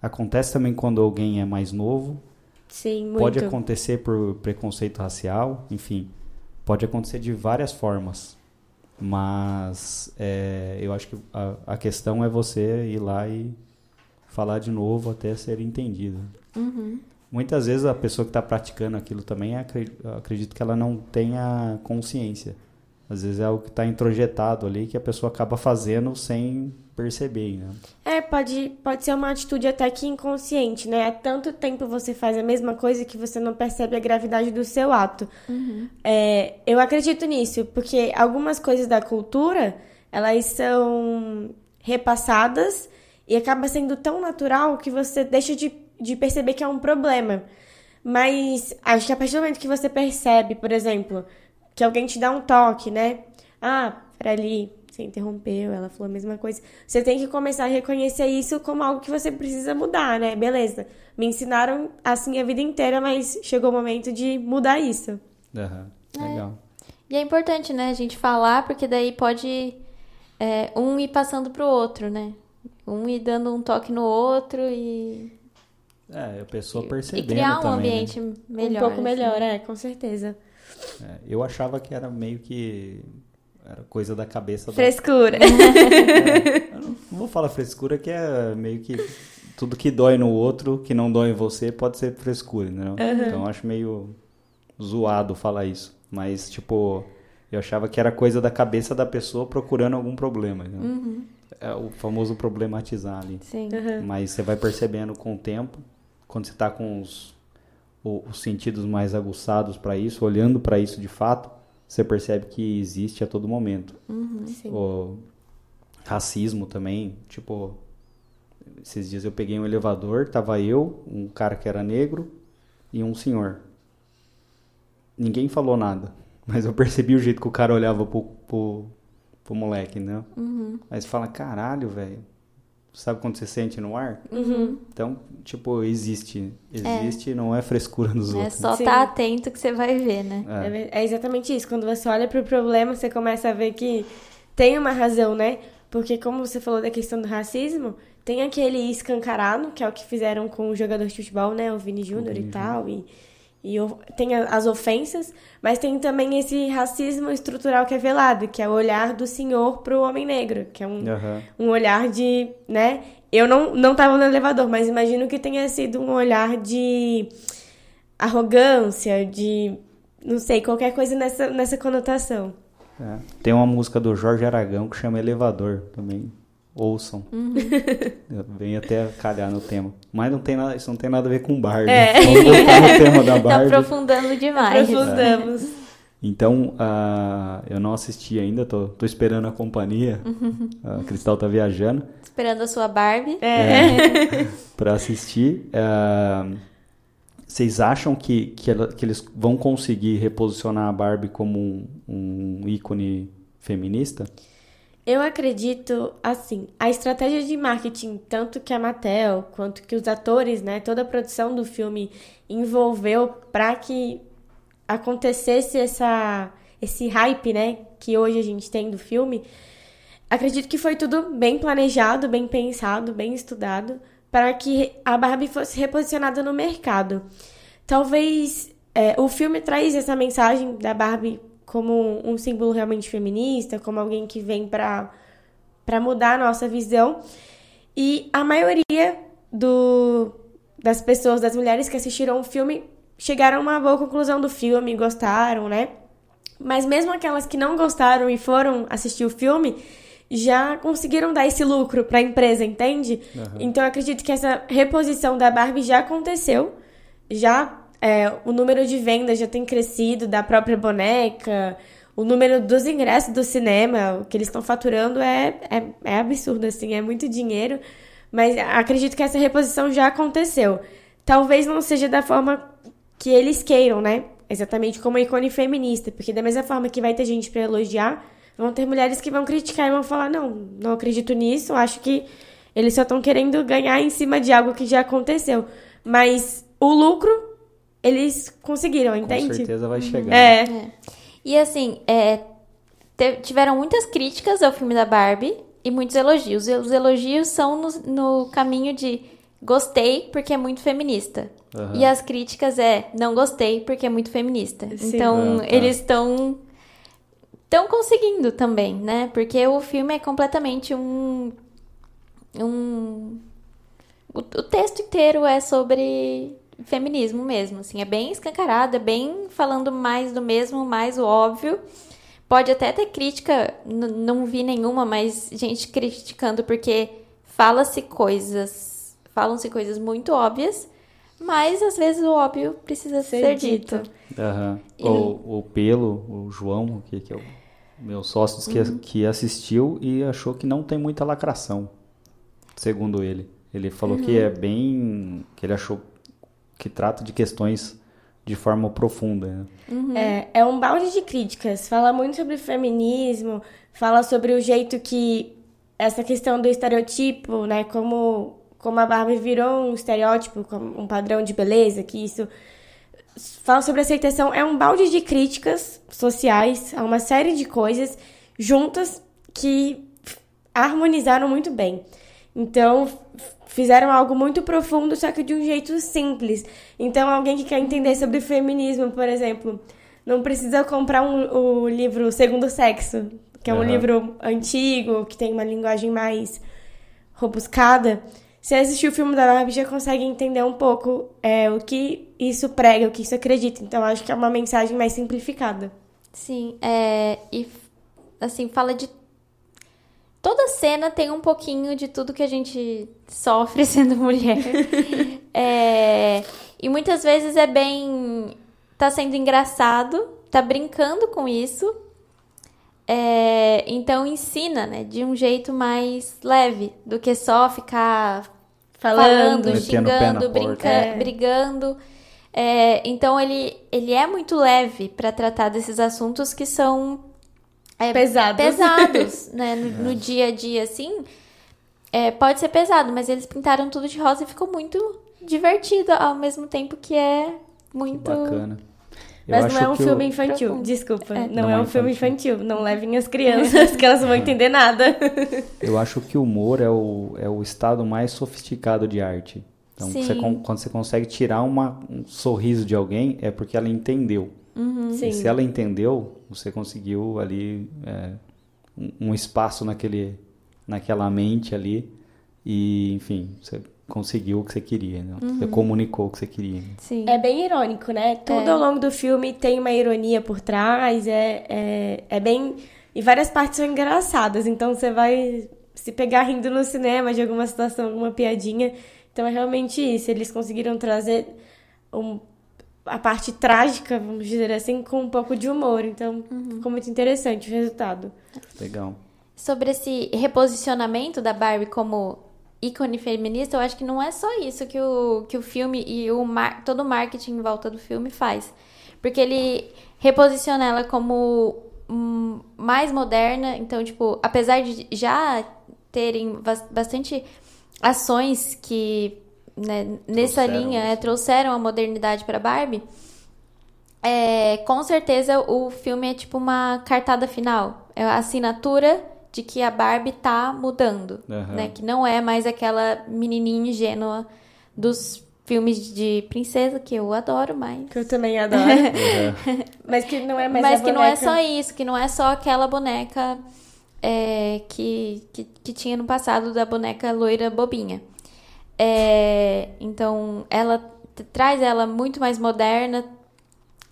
Acontece também quando alguém é mais novo. Sim, muito. Pode acontecer por preconceito racial, enfim. Pode acontecer de várias formas. Mas é, eu acho que a, a, questão é você ir lá e falar de novo até ser entendido. Uhum. Muitas vezes a pessoa que está praticando aquilo também, acredito que ela não tenha consciência. Às vezes é algo que está introjetado ali que a pessoa acaba fazendo sem perceber, né? É, pode, pode ser uma atitude até que inconsciente, né? Há tanto tempo você faz a mesma coisa que você não percebe a gravidade do seu ato. Uhum. É, eu acredito nisso, porque algumas coisas da cultura, elas são repassadas e acaba sendo tão natural que você deixa de, de perceber que é um problema. Mas acho que a partir do momento que você percebe, por exemplo, que alguém te dá um toque, né? Ah, para ali, você interrompeu, ela falou a mesma coisa. Você tem que começar a reconhecer isso como algo que você precisa mudar, né? Beleza. Me ensinaram assim a vida inteira, mas chegou o momento de mudar isso. Uhum. Legal. É. E é importante, né, a gente falar, porque daí pode é, um ir passando pro outro, né? Um ir dando um toque no outro e. É, a pessoa percebendo. E criar um também, né? ambiente né? melhor. Um pouco assim. melhor, é, com certeza. É, eu achava que era meio que era coisa da cabeça frescura. da... é, não vou falar frescura, que é meio que tudo que dói no outro, que não dói em você, pode ser frescura, né? Uhum. Então eu acho meio zoado falar isso. Mas, tipo, eu achava que era coisa da cabeça da pessoa procurando algum problema. Né? Uhum. É o famoso problematizar ali. Sim. Uhum. Mas você vai percebendo com o tempo, quando você está com os, os sentidos mais aguçados para isso, olhando para isso de fato, você percebe que existe a todo momento. Uhum, o racismo também, tipo, esses dias eu peguei um elevador, tava eu, um cara que era negro e um senhor. Ninguém falou nada, mas eu percebi o jeito que o cara olhava pro, pro, pro moleque, né? Uhum. Mas fala, caralho, velho, Sabe quando você sente no ar? Uhum. Então, tipo, existe. Existe, é. não é frescura nos é outros. É só estar tá atento que você vai ver, né? É. é. exatamente isso. Quando você olha para o problema, você começa a ver que tem uma razão, né? Porque como você falou da questão do racismo, tem aquele escancarado, que é o que fizeram com o jogador de futebol, né? O Vini Júnior e tal. E e tem as ofensas, mas tem também esse racismo estrutural que é velado, que é o olhar do senhor pro homem negro, que é um, uhum. um olhar de, né? Eu não, não tava no elevador, mas imagino que tenha sido um olhar de arrogância, de, não sei, qualquer coisa nessa, nessa conotação. É. Tem uma música do Jorge Aragão que chama Elevador também ouçam. Uhum. Vem até calhar no tema. Mas não tem nada, isso não tem nada a ver com Barbie. É. Vamos voltar no tema da tá Barbie. Tá aprofundando demais. Aprofundamos. É. Então, uh, eu não assisti ainda, tô, tô esperando a companhia. Uhum. A Cristal tá viajando. Esperando a sua Barbie. É. é para assistir. Uh, Vocês acham que, que, ela, que, eles vão conseguir reposicionar a Barbie como um, um ícone feminista? Eu acredito, assim, a estratégia de marketing, tanto que a Mattel quanto que os atores, né, toda a produção do filme envolveu para que acontecesse essa, esse hype, né, que hoje a gente tem do filme. Acredito que foi tudo bem planejado, bem pensado, bem estudado para que a Barbie fosse reposicionada no mercado. Talvez é, o filme traz essa mensagem da Barbie como um símbolo realmente feminista, como alguém que vem para mudar a nossa visão. E a maioria do, das pessoas, das mulheres que assistiram o filme, chegaram a uma boa conclusão do filme, gostaram, né? Mas mesmo aquelas que não gostaram e foram assistir o filme, já conseguiram dar esse lucro para a empresa, entende? Uhum. Então eu acredito que essa reposição da Barbie já aconteceu, já é, o número de vendas já tem crescido da própria boneca, o número dos ingressos do cinema, o que eles estão faturando é, é, é absurdo, assim, é muito dinheiro. Mas acredito que essa reposição já aconteceu. Talvez não seja da forma que eles queiram, né? Exatamente como ícone feminista. Porque da mesma forma que vai ter gente para elogiar, vão ter mulheres que vão criticar e vão falar: não, não acredito nisso, acho que eles só estão querendo ganhar em cima de algo que já aconteceu. Mas o lucro eles conseguiram, entende? Com certeza vai chegar. É. é. E assim, é, tiveram muitas críticas ao filme da Barbie e muitos elogios. Os elogios são no, no caminho de gostei porque é muito feminista. Uhum. E as críticas é não gostei porque é muito feminista. Sim. Então, ah, tá. eles estão estão conseguindo também, né? Porque o filme é completamente um um o, o texto inteiro é sobre feminismo mesmo, assim, é bem escancarado, é bem falando mais do mesmo, mais o óbvio. Pode até ter crítica, não vi nenhuma, mas gente criticando porque fala-se coisas, falam-se coisas muito óbvias, mas às vezes o óbvio precisa ser, ser dito. dito. Uhum. E... O, o Pelo, o João, que, que é o meu sócio, uhum. que, que assistiu e achou que não tem muita lacração, segundo ele. Ele falou uhum. que é bem. que ele achou que trata de questões de forma profunda. Né? Uhum. É, é um balde de críticas. Fala muito sobre feminismo, fala sobre o jeito que essa questão do estereotipo, né, como como a Barbie virou um estereótipo, um padrão de beleza, que isso fala sobre aceitação, é um balde de críticas sociais a uma série de coisas juntas que harmonizaram muito bem. Então, fizeram algo muito profundo, só que de um jeito simples. Então, alguém que quer entender sobre feminismo, por exemplo, não precisa comprar um, o livro Segundo Sexo, que é um uhum. livro antigo, que tem uma linguagem mais robuscada. Se assistir o filme da Barbie, já consegue entender um pouco é, o que isso prega, o que isso acredita. Então, acho que é uma mensagem mais simplificada. Sim, é, e assim, fala de Toda cena tem um pouquinho de tudo que a gente sofre sendo mulher. é, e muitas vezes é bem. tá sendo engraçado, tá brincando com isso. É, então ensina, né, de um jeito mais leve do que só ficar falando, falando xingando, brinca, é. brigando. É, então ele, ele é muito leve para tratar desses assuntos que são é, pesados, pesados né? No, no, dia a dia, assim. É, pode ser pesado, mas eles pintaram tudo de rosa e ficou muito divertido ao mesmo tempo que é muito. Que bacana. Eu mas não é um filme eu... infantil, desculpa. É. Não, não, é, é um filme infantil. Não levem as crianças, que elas não vão entender nada. Eu acho que o humor é o, é o estado mais sofisticado de arte. Então, você, quando você consegue tirar uma, um sorriso de alguém, é porque ela entendeu. Uhum. E se ela entendeu, você conseguiu ali é, um espaço naquele, naquela mente ali e, enfim, você conseguiu o que você queria, né? Uhum. Você comunicou o que você queria. Sim. É bem irônico, né? Tudo é. ao longo do filme tem uma ironia por trás, é, é, é bem... E várias partes são engraçadas, então você vai se pegar rindo no cinema de alguma situação, alguma piadinha. Então é realmente isso, eles conseguiram trazer um a parte trágica, vamos dizer assim, com um pouco de humor. Então, uhum. ficou muito interessante o resultado. Legal. Sobre esse reposicionamento da Barbie como ícone feminista, eu acho que não é só isso que o, que o filme e o mar, todo o marketing em volta do filme faz. Porque ele reposiciona ela como hum, mais moderna. Então, tipo, apesar de já terem bastante ações que né, nessa linha é, trouxeram a modernidade para Barbie, é, com certeza o filme é tipo uma cartada final. É a assinatura de que a Barbie tá mudando, uhum. né? Que não é mais aquela menininha ingênua dos filmes de princesa que eu adoro mais. Que eu também adoro. uhum. Mas que não é mais Mas que boneca... não é só isso, que não é só aquela boneca é, que, que, que, tinha no passado da boneca loira bobinha. É, então, ela traz ela muito mais moderna,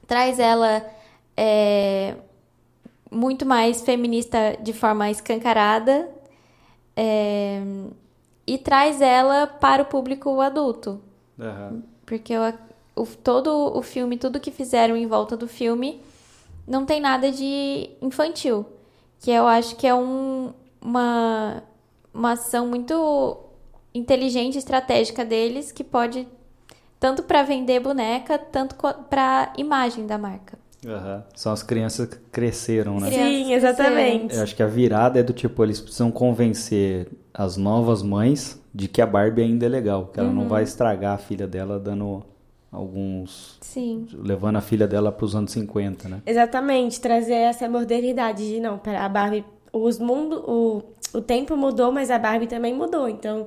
traz ela é, muito mais feminista de forma escancarada é, e traz ela para o público adulto. Uhum. Porque eu, o, todo o filme, tudo que fizeram em volta do filme, não tem nada de infantil. Que eu acho que é um, uma, uma ação muito inteligente, estratégica deles, que pode tanto para vender boneca, tanto para imagem da marca. Uhum. São as crianças que cresceram, né? Sim, exatamente. Eu acho que a virada é do tipo, eles precisam convencer as novas mães de que a Barbie ainda é legal, que ela uhum. não vai estragar a filha dela dando alguns. Sim. levando a filha dela para os anos 50, né? Exatamente, trazer essa modernidade de não, a Barbie, os mundo, o, o tempo mudou, mas a Barbie também mudou. Então,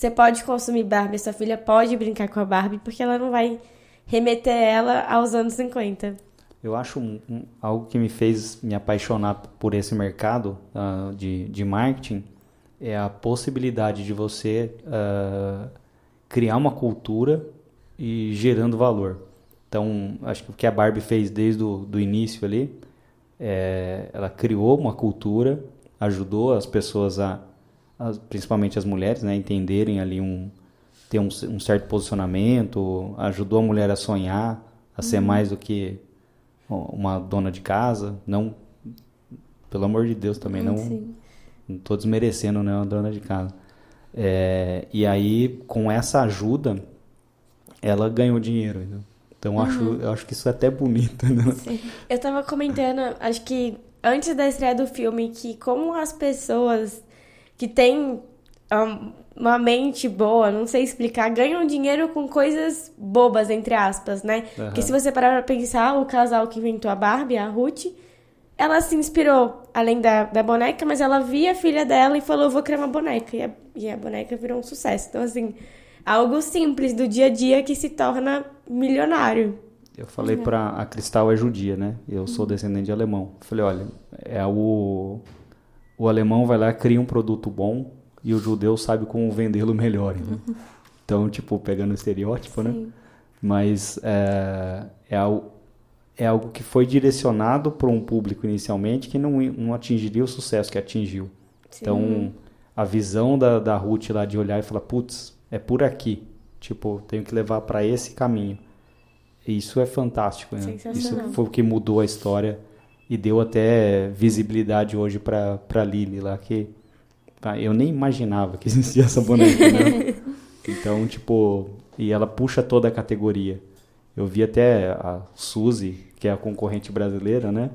você pode consumir Barbie, sua filha pode brincar com a Barbie, porque ela não vai remeter ela aos anos 50. Eu acho um, um, algo que me fez me apaixonar por esse mercado uh, de, de marketing é a possibilidade de você uh, criar uma cultura e gerando valor. Então, acho que o que a Barbie fez desde o do início ali, é, ela criou uma cultura, ajudou as pessoas a, a principalmente as mulheres, né, entenderem ali um ter um, um certo posicionamento, ajudou a mulher a sonhar, a ser uhum. mais do que uma dona de casa, não pelo amor de Deus também não Sim. não tô desmerecendo né uma dona de casa é, e aí com essa ajuda ela ganhou dinheiro então uhum. acho eu acho que isso é até bonito né? Sim. eu tava comentando acho que antes da estreia do filme que como as pessoas que um, uma mente boa, não sei explicar, ganham dinheiro com coisas bobas, entre aspas, né? Uhum. Porque se você parar pra pensar, o casal que inventou a Barbie, a Ruth, ela se inspirou, além da, da boneca, mas ela via a filha dela e falou, vou criar uma boneca. E a, e a boneca virou um sucesso. Então, assim, algo simples do dia a dia que se torna milionário. Eu falei uhum. pra... A Cristal é judia, né? Eu sou uhum. descendente de alemão. Falei, olha, é o... O alemão vai lá, cria um produto bom, e o judeu sabe como vendê-lo melhor. Né? Então, tipo, pegando o estereótipo, né? Sim. né? Mas é, é, algo, é algo que foi direcionado para um público inicialmente que não, não atingiria o sucesso que atingiu. Sim. Então, a visão da, da Ruth lá de olhar e falar, putz, é por aqui. Tipo, tenho que levar para esse caminho. Isso é fantástico, né? Isso foi o que mudou a história e deu até visibilidade hoje para Lily lá, que? Eu nem imaginava que existia essa boneca, né? Então, tipo, e ela puxa toda a categoria. Eu vi até a Suzy, que é a concorrente brasileira, né?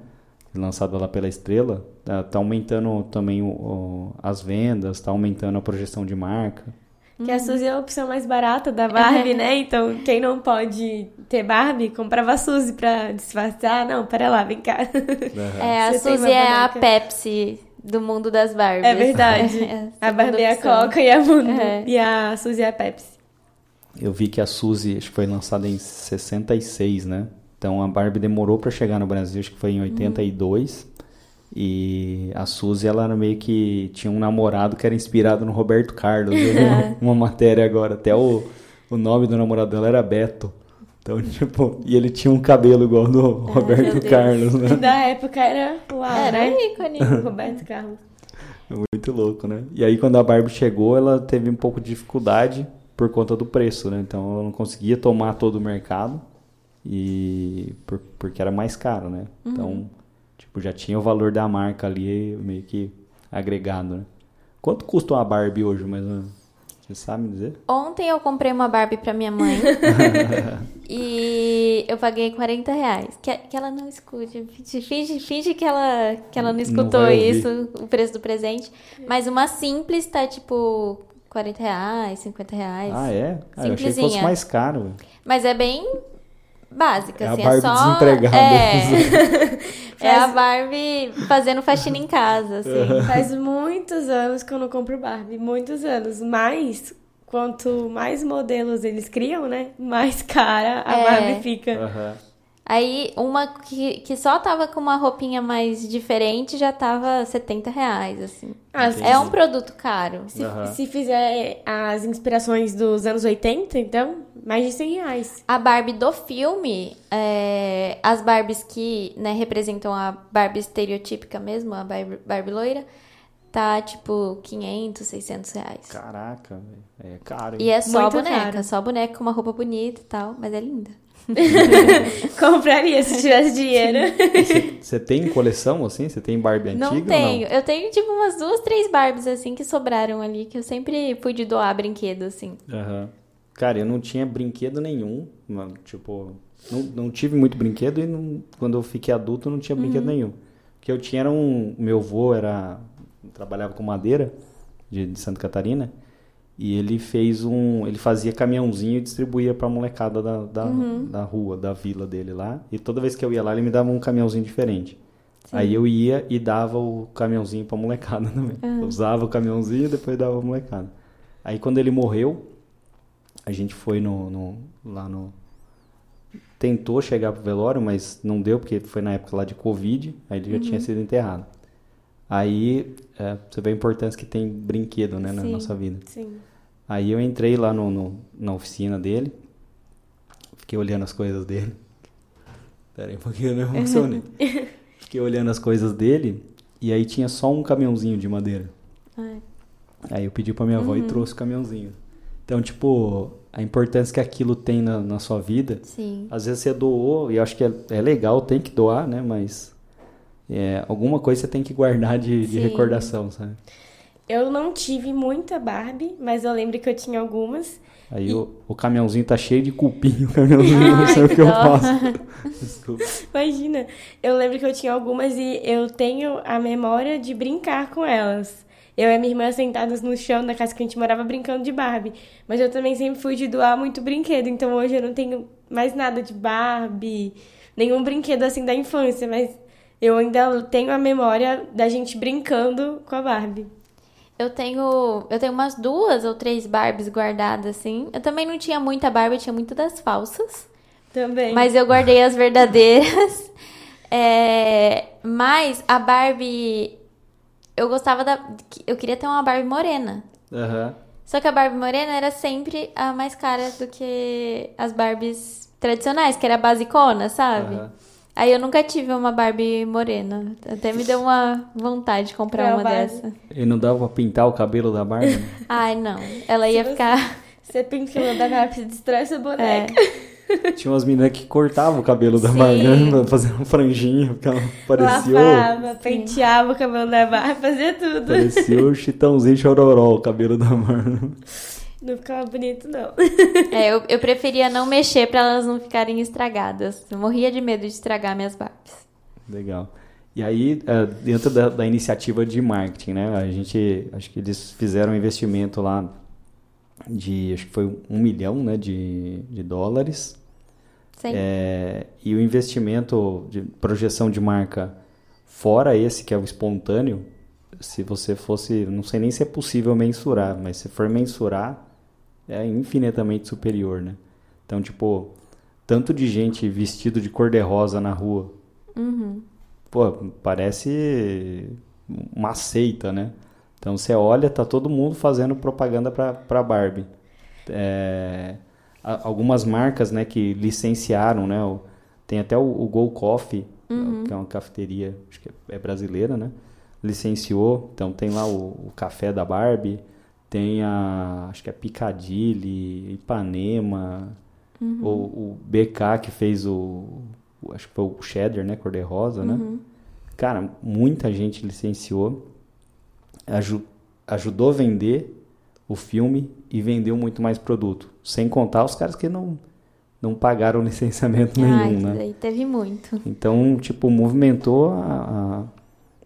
Lançada lá pela Estrela, tá, tá aumentando também o, o, as vendas, tá aumentando a projeção de marca. Que a Suzy é a opção mais barata da Barbie, né? Então, quem não pode ter Barbie, comprava a Suzy pra disfarçar. Ah, não, pera lá, vem cá. Uhum. É, a Você Suzy é a Pepsi do mundo das Barbies. É verdade. É, a Barbie é a Coca e a, mundo, é. e a Suzy é a Pepsi. Eu vi que a Suzy acho que foi lançada em 66, né? Então a Barbie demorou para chegar no Brasil, acho que foi em 82. Hum. E a Suzy, ela era meio que tinha um namorado que era inspirado no Roberto Carlos. É. Uma matéria agora, até o, o nome do namorado dela era Beto. Então, tipo, e ele tinha um cabelo igual do Roberto Carlos, né? Da época era uau, Era né? ícone, Roberto Carlos. Muito louco, né? E aí, quando a Barbie chegou, ela teve um pouco de dificuldade por conta do preço, né? Então, ela não conseguia tomar todo o mercado e por, porque era mais caro, né? Uhum. Então, tipo, já tinha o valor da marca ali meio que agregado, né? Quanto custa uma Barbie hoje, mais ou menos? Você sabe dizer? Ontem eu comprei uma Barbie pra minha mãe. e eu paguei 40 reais. Que, que ela não escute. Finge, finge que, ela, que ela não escutou ouvir. isso, o preço do presente. Mas uma simples tá tipo 40 reais, 50 reais. Ah, é? Ah, eu achei que fosse mais caro. Mas é bem básica, É a assim. Barbie é só. desempregada. É, é a Barbie fazendo faxina em casa, assim. Faz muitos anos que eu não compro Barbie, muitos anos. Mas, quanto mais modelos eles criam, né? Mais cara a É. Barbie fica. Aham. Aí, uma que, que só tava com uma roupinha mais diferente já tava 70 reais, assim. Ah. É um produto caro. Se, Aham. se fizer as inspirações dos anos 80, então, mais de 100 reais. A Barbie do filme, é, as Barbies que né, representam a Barbie estereotípica mesmo, a Barbie, Barbie loira, tá tipo 500, 600 reais. Caraca, velho. É caro, hein? E é só Muito boneca, caro. só boneca com uma roupa bonita e tal, mas é linda. Compraria se tivesse dinheiro. Você tem coleção assim? Você tem Barbie antiga não ou tenho. Eu tenho tipo umas duas, três Barbies assim que sobraram ali, que eu sempre pude doar brinquedo, assim. Aham. Cara, eu não tinha brinquedo nenhum. mano, Tipo, não, não tive muito brinquedo e não- quando eu fiquei adulto não tinha brinquedo nenhum. O que eu tinha era um. Meu avô era. Trabalhava com madeira de, de Santa Catarina. E ele fez um. Ele fazia caminhãozinho e distribuía pra molecada da, da, da rua, da vila dele lá. E toda vez que eu ia lá, ele me dava um caminhãozinho diferente. Aí eu ia e dava o caminhãozinho pra molecada também. Eu Usava o caminhãozinho e depois dava pra molecada. Aí quando ele morreu, a gente foi no, no- lá no. Tentou chegar pro velório, mas não deu, porque foi na época lá de Covid, aí ele já tinha sido enterrado. Aí é, você vê a importância que tem brinquedo né, na Sim. nossa vida. Sim. Aí eu entrei lá no, no- na oficina dele, fiquei olhando as coisas dele. Pera aí um pouquinho, eu me emocionei. fiquei olhando as coisas dele, e aí tinha só um caminhãozinho de madeira. Ai. Aí eu pedi pra minha avó e trouxe o caminhãozinho. Então, tipo, a importância que aquilo tem na, na sua vida. Sim. Às vezes você doou, e eu acho que é, é legal, tem que doar, né? Mas é, alguma coisa você tem que guardar de, de recordação, sabe? Eu não tive muita Barbie, mas eu lembro que eu tinha algumas. Aí o, o caminhãozinho tá cheio de cupim, o caminhãozinho, não sei o que eu faço. Desculpa. Imagina, eu lembro que eu tinha algumas e eu tenho a memória de brincar com elas. Eu e minha irmã sentadas no chão na casa que a gente morava brincando de Barbie. Mas eu também sempre fui de doar muito brinquedo, então hoje eu não tenho mais nada de Barbie, nenhum brinquedo assim da infância, mas eu ainda tenho a memória da gente brincando com a Barbie. Eu tenho, eu tenho umas duas ou três Barbies guardadas, assim. Eu também não tinha muita Barbie, tinha muito das falsas. Também. Mas eu guardei as verdadeiras. É, mas a Barbie. Eu gostava da. Eu queria ter uma Barbie morena. Aham. Só que a Barbie morena era sempre a mais cara do que as Barbies tradicionais, que era a basicona, sabe? Aham. Aí eu nunca tive uma Barbie morena. Até me deu uma vontade de comprar Pra uma Barbie. dessa. E não dava pra pintar o cabelo da Barbie? Ai, não. Ela ia você- ficar. Você pinta da Barbie, você destrói sua boneca. É. Tinha umas meninas que cortavam o cabelo da Sim. Barbie, né? Fazer um franjinho, que ela parecia, Lavava, penteava o cabelo da Barbie, fazia tudo. parecia o chitãozinho chororó, o cabelo da Barbie. Não ficava bonito, não. É, eu, eu preferia não mexer pra elas não ficarem estragadas. Eu morria de medo de estragar minhas Barbies. Legal. E aí, é, dentro da, da iniciativa de marketing, né? A gente, acho que eles fizeram um investimento lá de, acho que foi um milhão, né? De, de dólares. Sim. É, e o investimento de projeção de marca, fora esse que é o espontâneo, se você fosse, não sei nem se é possível mensurar, mas se for mensurar, é infinitamente superior, né? Então, tipo, tanto de gente vestido de cor de rosa na rua, Uhum. pô, parece uma seita, né? Então você olha, tá todo mundo fazendo propaganda pra, pra Barbie. É, algumas marcas, né, que licenciaram, né? o- tem até o, o Go Coffee, que é uma cafeteria, acho que é brasileira, né? Licenciou, então tem lá o, o café da Barbie, tem a, acho que é Piccadilly, Ipanema, o, o BK que fez o, acho que foi o Cheddar, né, cor-de-rosa, né? Cara, muita gente licenciou, aju- ajudou a vender o filme e vendeu muito mais produto. Sem contar os caras que não, não pagaram licenciamento nenhum, Ai, né? teve muito. Então, tipo, movimentou a, a-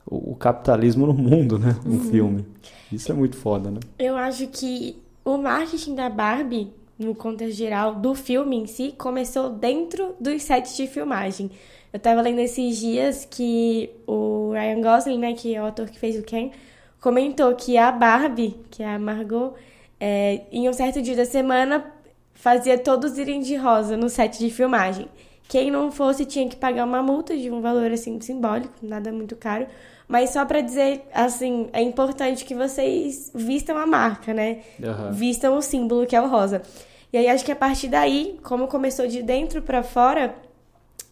o, o capitalismo no mundo, né? Um filme. Isso é muito foda, né? Eu acho que o marketing da Barbie, no contexto geral, do filme em si, começou dentro dos sets de filmagem. Eu tava lendo esses dias que o Ryan Gosling, né, que é o ator que fez o Ken, comentou que a Barbie, que é a Margot, é, em um certo dia da semana fazia todos irem de rosa no set de filmagem. Quem não fosse tinha que pagar uma multa de um valor assim simbólico, nada muito caro. Mas só pra dizer, assim, é importante que vocês vistam a marca, né? Aham. Vistam o símbolo que é o rosa. E aí acho que a partir daí, como começou de dentro pra fora,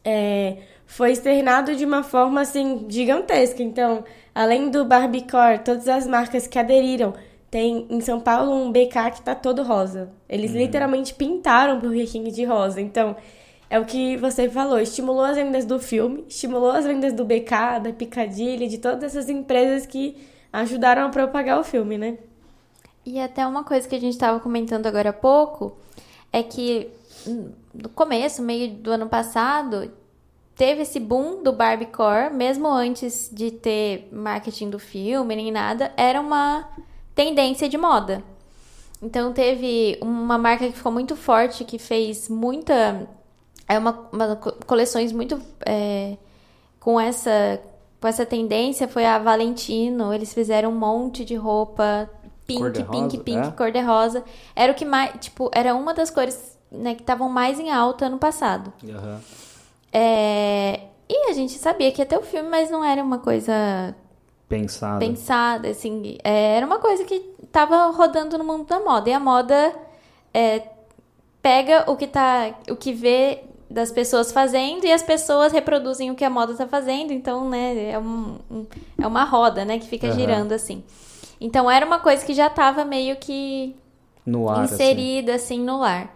é, foi externado de uma forma assim gigantesca. Então, além do Barbiecore, todas as marcas que aderiram, tem em São Paulo um BK que tá todo rosa. Eles literalmente pintaram o Burger King de rosa. Então, é o que você falou, estimulou as vendas do filme, estimulou as vendas do BK, da Picadilly, de todas essas empresas que ajudaram a propagar o filme, né? E até uma coisa que a gente estava comentando agora há pouco é que hum, no começo, meio do ano passado, teve esse boom do Barbiecore, mesmo antes de ter marketing do filme nem nada, era uma tendência de moda. Então teve uma marca que ficou muito forte, que fez muita. É uma, uma co- coleções muito é, com essa com essa tendência foi a Valentino. Eles fizeram um monte de roupa pink, Cor-de-rosa, pink, pink, é? cor de rosa. Era o que mais, tipo, era uma das cores né, que estavam mais em alta ano passado. Aham. É, E a gente sabia que ia ter o filme, mas não era uma coisa Pensado. pensada, assim. é, era uma coisa que tava rodando no mundo da moda. E a moda é, pega o que tá. o que vê das pessoas fazendo e as pessoas reproduzem o que a moda tá fazendo. Então, né, é, um, um- é uma roda, né, que fica Aham. girando assim. Então era uma coisa que já tava meio que No ar, assim. inserida assim. no lar.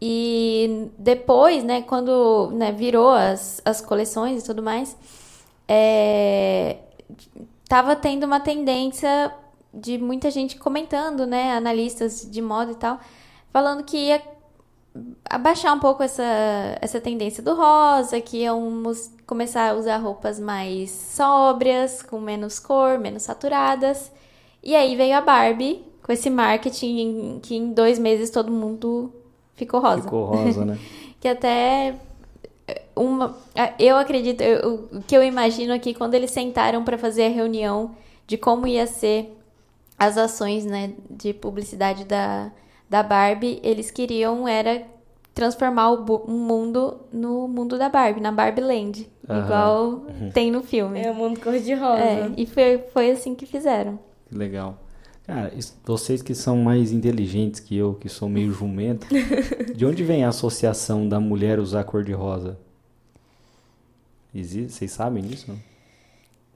E depois, né, quando né, virou as, as coleções e tudo mais, é, tava tendo uma tendência de muita gente comentando, né, analistas de moda e tal, falando que ia abaixar um pouco essa, essa tendência do rosa, que íamos começar a usar roupas mais sóbrias, com menos cor, menos saturadas. E aí veio a Barbie com esse marketing que em dois meses todo mundo ficou rosa. Ficou rosa, né? Que até uma, eu acredito, o que eu imagino aqui quando eles sentaram para fazer a reunião de como ia ser as ações, né, de publicidade da, da Barbie, eles queriam era transformar o mundo no mundo da Barbie, na Barbie Land, Aham. igual tem no filme. É o mundo cor-de-rosa. É, e foi, foi assim que fizeram. Que Legal. Cara, isso- vocês que são mais inteligentes que eu, que sou meio jumento, de onde vem a associação da mulher usar cor de rosa? Existe? Vocês sabem disso?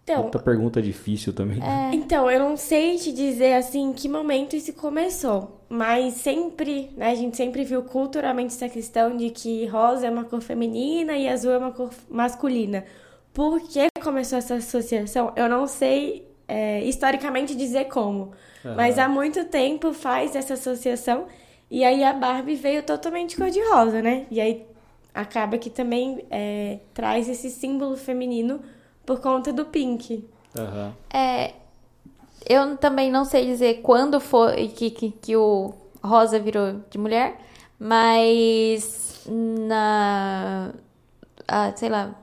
Então, Outra pergunta difícil também. É. Então, eu não sei te dizer assim em que momento isso começou, mas sempre, né, a gente sempre viu culturalmente essa questão de que rosa é uma cor feminina e azul é uma cor masculina. Por que começou essa associação? Eu não sei é, historicamente dizer como, mas há muito tempo faz essa associação e aí a Barbie veio totalmente cor-de-rosa, né? E aí acaba que também é, traz esse símbolo feminino por conta do pink. Aham. É, eu também não sei dizer quando foi que, que, que o rosa virou de mulher, mas na. sei lá,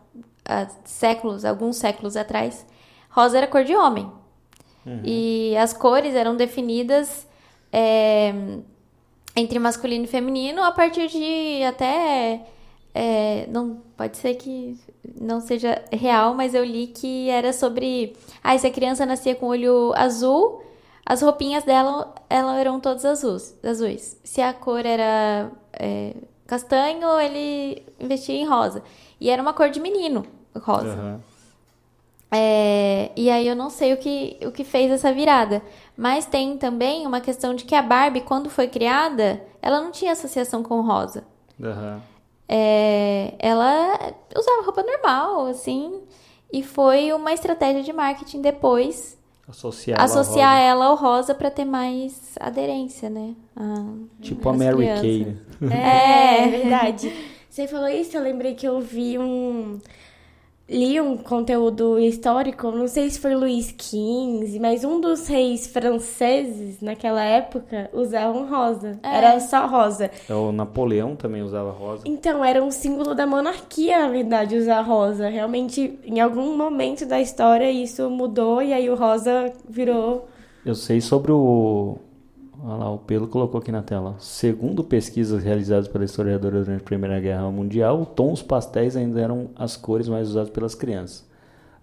há séculos, alguns séculos atrás, rosa era cor de homem. E as cores eram definidas é, entre masculino e feminino a partir de até. É, não pode ser que não seja real, mas eu li que era sobre. Ah, se a criança nascia com olho azul, as roupinhas dela ela eram todas azuis, azuis. Se a cor era é, castanho, ele investia em rosa. E era uma cor de menino, rosa. Aham. É, e aí eu não sei o que, o que fez essa virada. Mas tem também uma questão de que a Barbie, quando foi criada, ela não tinha associação com rosa. Aham. É, ela usava roupa normal, assim, e foi uma estratégia de marketing depois Associar, ela, ao associar rosa. ela ao rosa pra ter mais aderência, né? A- Tipo a Mary crianças. Kay. né? É, é verdade. Você falou isso, eu lembrei que eu vi um. Li um conteúdo histórico, não sei se foi Luís XV, mas um dos reis franceses naquela época usavam rosa. É. Era só rosa. É, O Napoleão também usava rosa. Então, era um símbolo da monarquia, na verdade, usar rosa. Realmente, em algum momento da história, isso mudou e aí o rosa virou. Eu sei sobre o. Olha lá, o Pelo colocou aqui na tela. Segundo pesquisas realizadas pela historiadora durante a Primeira Guerra Mundial, tons pastéis ainda eram as cores mais usadas pelas crianças.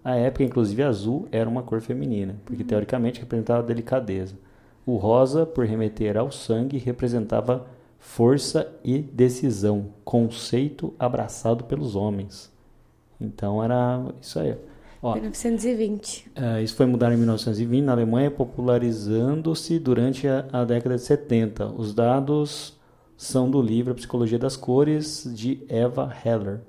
À época, inclusive, azul era uma cor feminina, porque teoricamente representava delicadeza. O rosa, por remeter ao sangue, representava força e decisão, conceito abraçado pelos homens. Então era isso aí. Ó, 1920. é, isso foi mudar em 1920 na Alemanha, popularizando-se durante a, a década de 70. Os dados são do livro A Psicologia das Cores, de Eva Heller.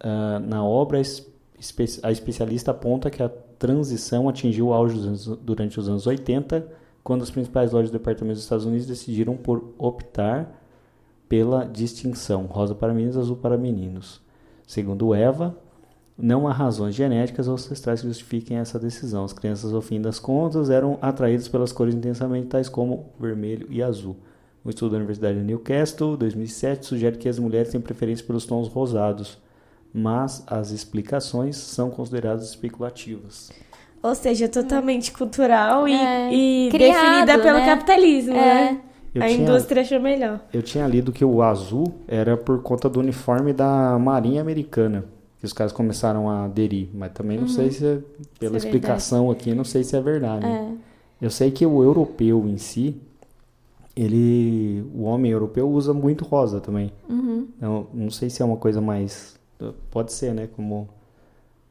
Ah, na obra, a es- espe- a especialista aponta que a transição atingiu o auge anos- durante os anos 80, quando as principais lojas de departamentos dos Estados Unidos decidiram por optar pela distinção rosa para meninos, azul para meninos. Segundo Eva, não há razões genéticas ou ancestrais que justifiquem essa decisão. As crianças, ao fim das contas, eram atraídas pelas cores intensamente, tais como vermelho e azul. Um estudo da Universidade de Newcastle, 2007, sugere que as mulheres têm preferência pelos tons rosados, mas as explicações são consideradas especulativas. Ou seja, totalmente cultural e, É. e Criado, definida pelo né? capitalismo, É. né? Eu a tinha- indústria achou melhor. Eu tinha lido que o azul era por conta do uniforme da Marinha Americana, que os caras começaram a aderir, mas também não sei se é, pela Se é explicação aqui, não sei se é verdade. É. Eu sei que o europeu em si, ele, o homem europeu usa muito rosa também. Uhum. Então, não sei se é uma coisa mais, pode ser, né, como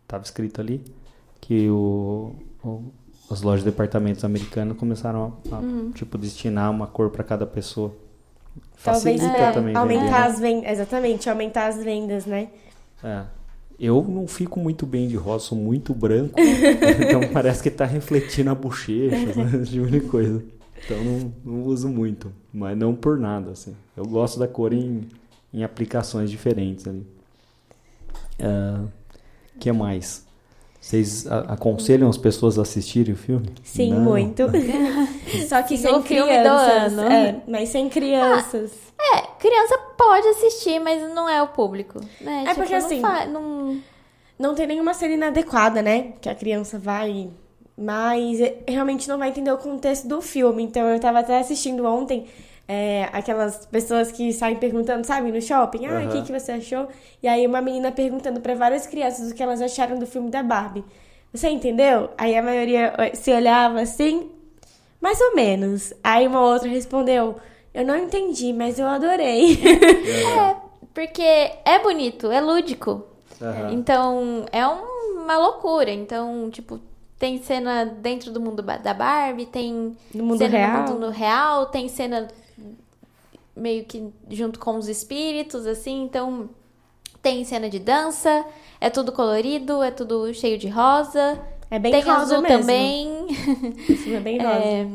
estava escrito ali, que o, o- as lojas de departamentos americanas começaram a, a, Uhum. tipo destinar uma cor para cada pessoa. Talvez Facilita é, também aumentar vender, né? as vendas. Exatamente, aumentar as vendas, né? É. Eu não fico muito bem de rosa, sou muito branco, então parece que tá refletindo a bochecha, né? esse tipo de coisa. Então não, não uso muito, mas não por nada, assim. Eu gosto da cor em, em aplicações diferentes ali. O que mais? Vocês aconselham as pessoas a assistirem o filme? Sim, Não. muito. Só que sem o filme do ano. É, mas sem crianças. É, criança pode assistir, mas não é o público. Né? É porque, não assim, fa- não- Não tem nenhuma cena inadequada, né? Que a criança vai. Mas é, realmente não vai entender o contexto do filme. Então eu tava até assistindo ontem é, aquelas pessoas que saem perguntando, sabe, no shopping, ah, o que, Aham. que você achou? E aí uma menina perguntando pra várias crianças o que elas acharam do filme da Barbie. Você entendeu? Aí a maioria eh, se olhava assim, mais ou menos. Aí uma outra respondeu, eu não entendi, mas eu adorei. Porque é bonito, é lúdico. Aham. Então, é um- uma loucura. Então, tipo, tem cena dentro do mundo da Barbie, tem No mundo cena real. no mundo real, tem cena meio que junto com os espíritos, assim. Então, tem cena de dança, é tudo colorido, é tudo cheio de rosa. É bem tem rosa azul mesmo. também. O filme é bem rosa. É,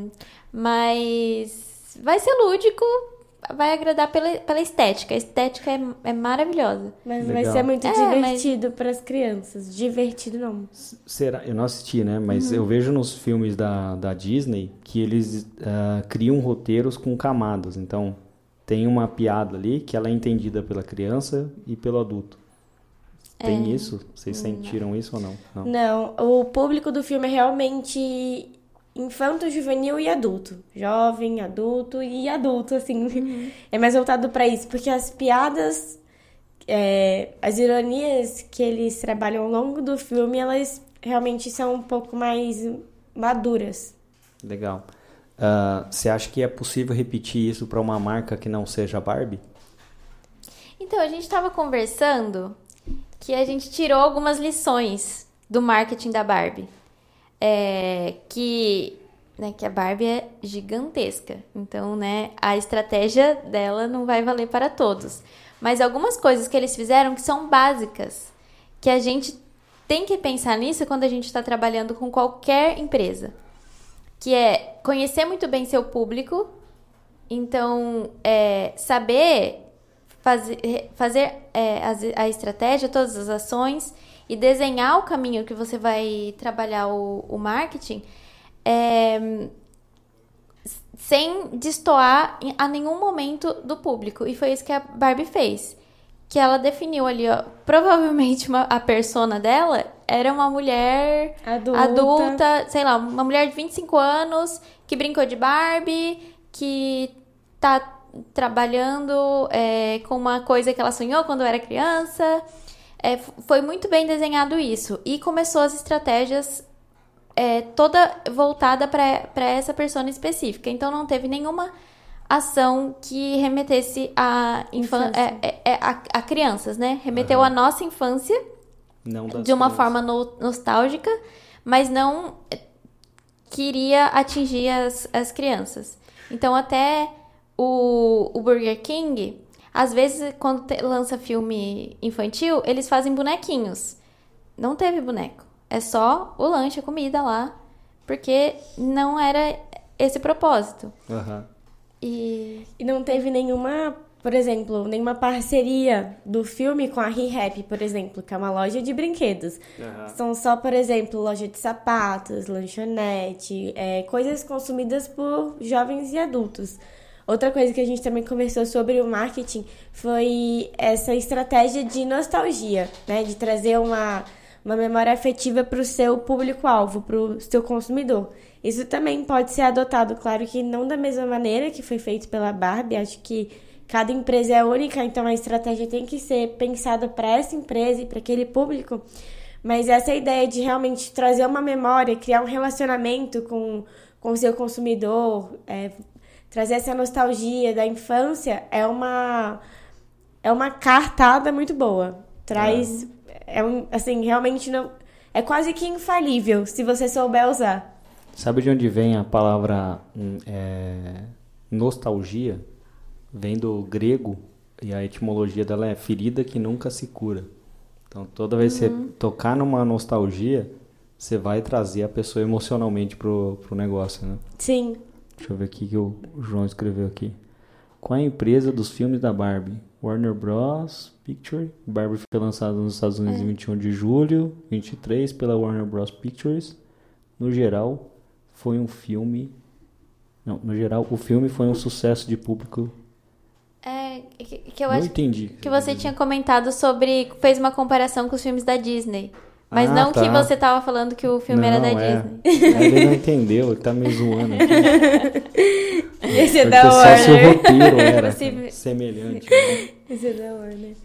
mas vai ser lúdico, vai agradar pela, pela estética. A estética é, é maravilhosa. Mas vai Legal. ser muito É, divertido para as crianças. Divertido não. Será? Eu não assisti, né? Mas eu vejo nos filmes da, da Disney que eles ah, criam roteiros com camadas. Então, tem uma piada ali que ela é entendida pela criança e pelo adulto. Tem isso? Vocês sentiram isso ou não? Não. Não, o público do filme é realmente infanto, juvenil e adulto. Jovem, adulto e adulto, assim. É mais voltado para isso, porque as piadas, é, as ironias que eles trabalham ao longo do filme, elas realmente são um pouco mais maduras. Legal. Ah, Você acha que é possível repetir isso para uma marca que não seja Barbie? Então, a gente estava conversando que a gente tirou algumas lições do marketing da Barbie. É, que, né, que a Barbie é gigantesca. Então, né, a estratégia dela não vai valer para todos. Mas algumas coisas que eles fizeram que são básicas, que a gente tem que pensar nisso quando a gente está trabalhando com qualquer empresa. Que é conhecer muito bem seu público. Então, é, saber fazer, fazer é, a, a estratégia, todas as ações e desenhar o caminho que você vai trabalhar o, o marketing é, sem destoar a nenhum momento do público. E foi isso que a Barbie fez. Que ela definiu ali, ó, provavelmente uma, a persona dela era uma mulher Adulta. adulta, sei lá, uma mulher de 25 anos que brincou de Barbie, que tá trabalhando é, com uma coisa que ela sonhou quando era criança. É, foi muito bem desenhado isso. E começou as estratégias é, toda voltada para essa persona específica. Então não teve nenhuma ação que remetesse a, infan Infância. é, é, é, a, a crianças, né? Remeteu à nossa infância de uma crianças. forma no- nostálgica, mas não queria atingir as, as crianças. Então, até o, o Burger King, às vezes, quando te- lança filme infantil, eles fazem bonequinhos. Não teve boneco. É só o lanche, a comida lá, porque não era esse propósito. Aham. E E não teve nenhuma, por exemplo, nenhuma parceria do filme com a ReHap, por exemplo, que é uma loja de brinquedos. Aham. São só, por exemplo, loja de sapatos, lanchonete, é, coisas consumidas por jovens e adultos. Outra coisa que a gente também conversou sobre o marketing foi essa estratégia de nostalgia, né? De trazer uma, uma memória afetiva para o seu público-alvo, para o seu consumidor. Isso também pode ser adotado, claro que não da mesma maneira que foi feito pela Barbie. Acho que cada empresa é única, então a estratégia tem que ser pensada para essa empresa e para aquele público. Mas essa ideia de realmente trazer uma memória, criar um relacionamento com, com o seu consumidor, é, trazer essa nostalgia da infância é uma é uma cartada muito boa. Traz é um assim, realmente não é quase que infalível se você souber usar. Sabe de onde vem a palavra hum, é, nostalgia? Vem do grego e a etimologia dela é ferida que nunca se cura. Então, toda vez que você tocar numa nostalgia, você vai trazer a pessoa emocionalmente pro, pro negócio, né? Sim. Deixa eu ver aqui que o João escreveu aqui. Qual é a empresa dos filmes da Barbie? Warner Bros. Picture. Barbie foi lançada nos Estados Unidos em 21 de julho, 23 pela Warner Bros. Pictures. No geral, foi um filme. Não, no geral, o filme foi um sucesso de público. é que, que eu Não acho entendi. que você tinha comentado sobre. fez uma comparação com os filmes da Disney. Mas Ah, não que tá. você tava falando que o filme era da Não, é. Disney. Ele não entendeu, ele tá me zoando. Aqui. Esse é da só se o Warner. roteiro era Possível. semelhante. Né? Esse é da Warner.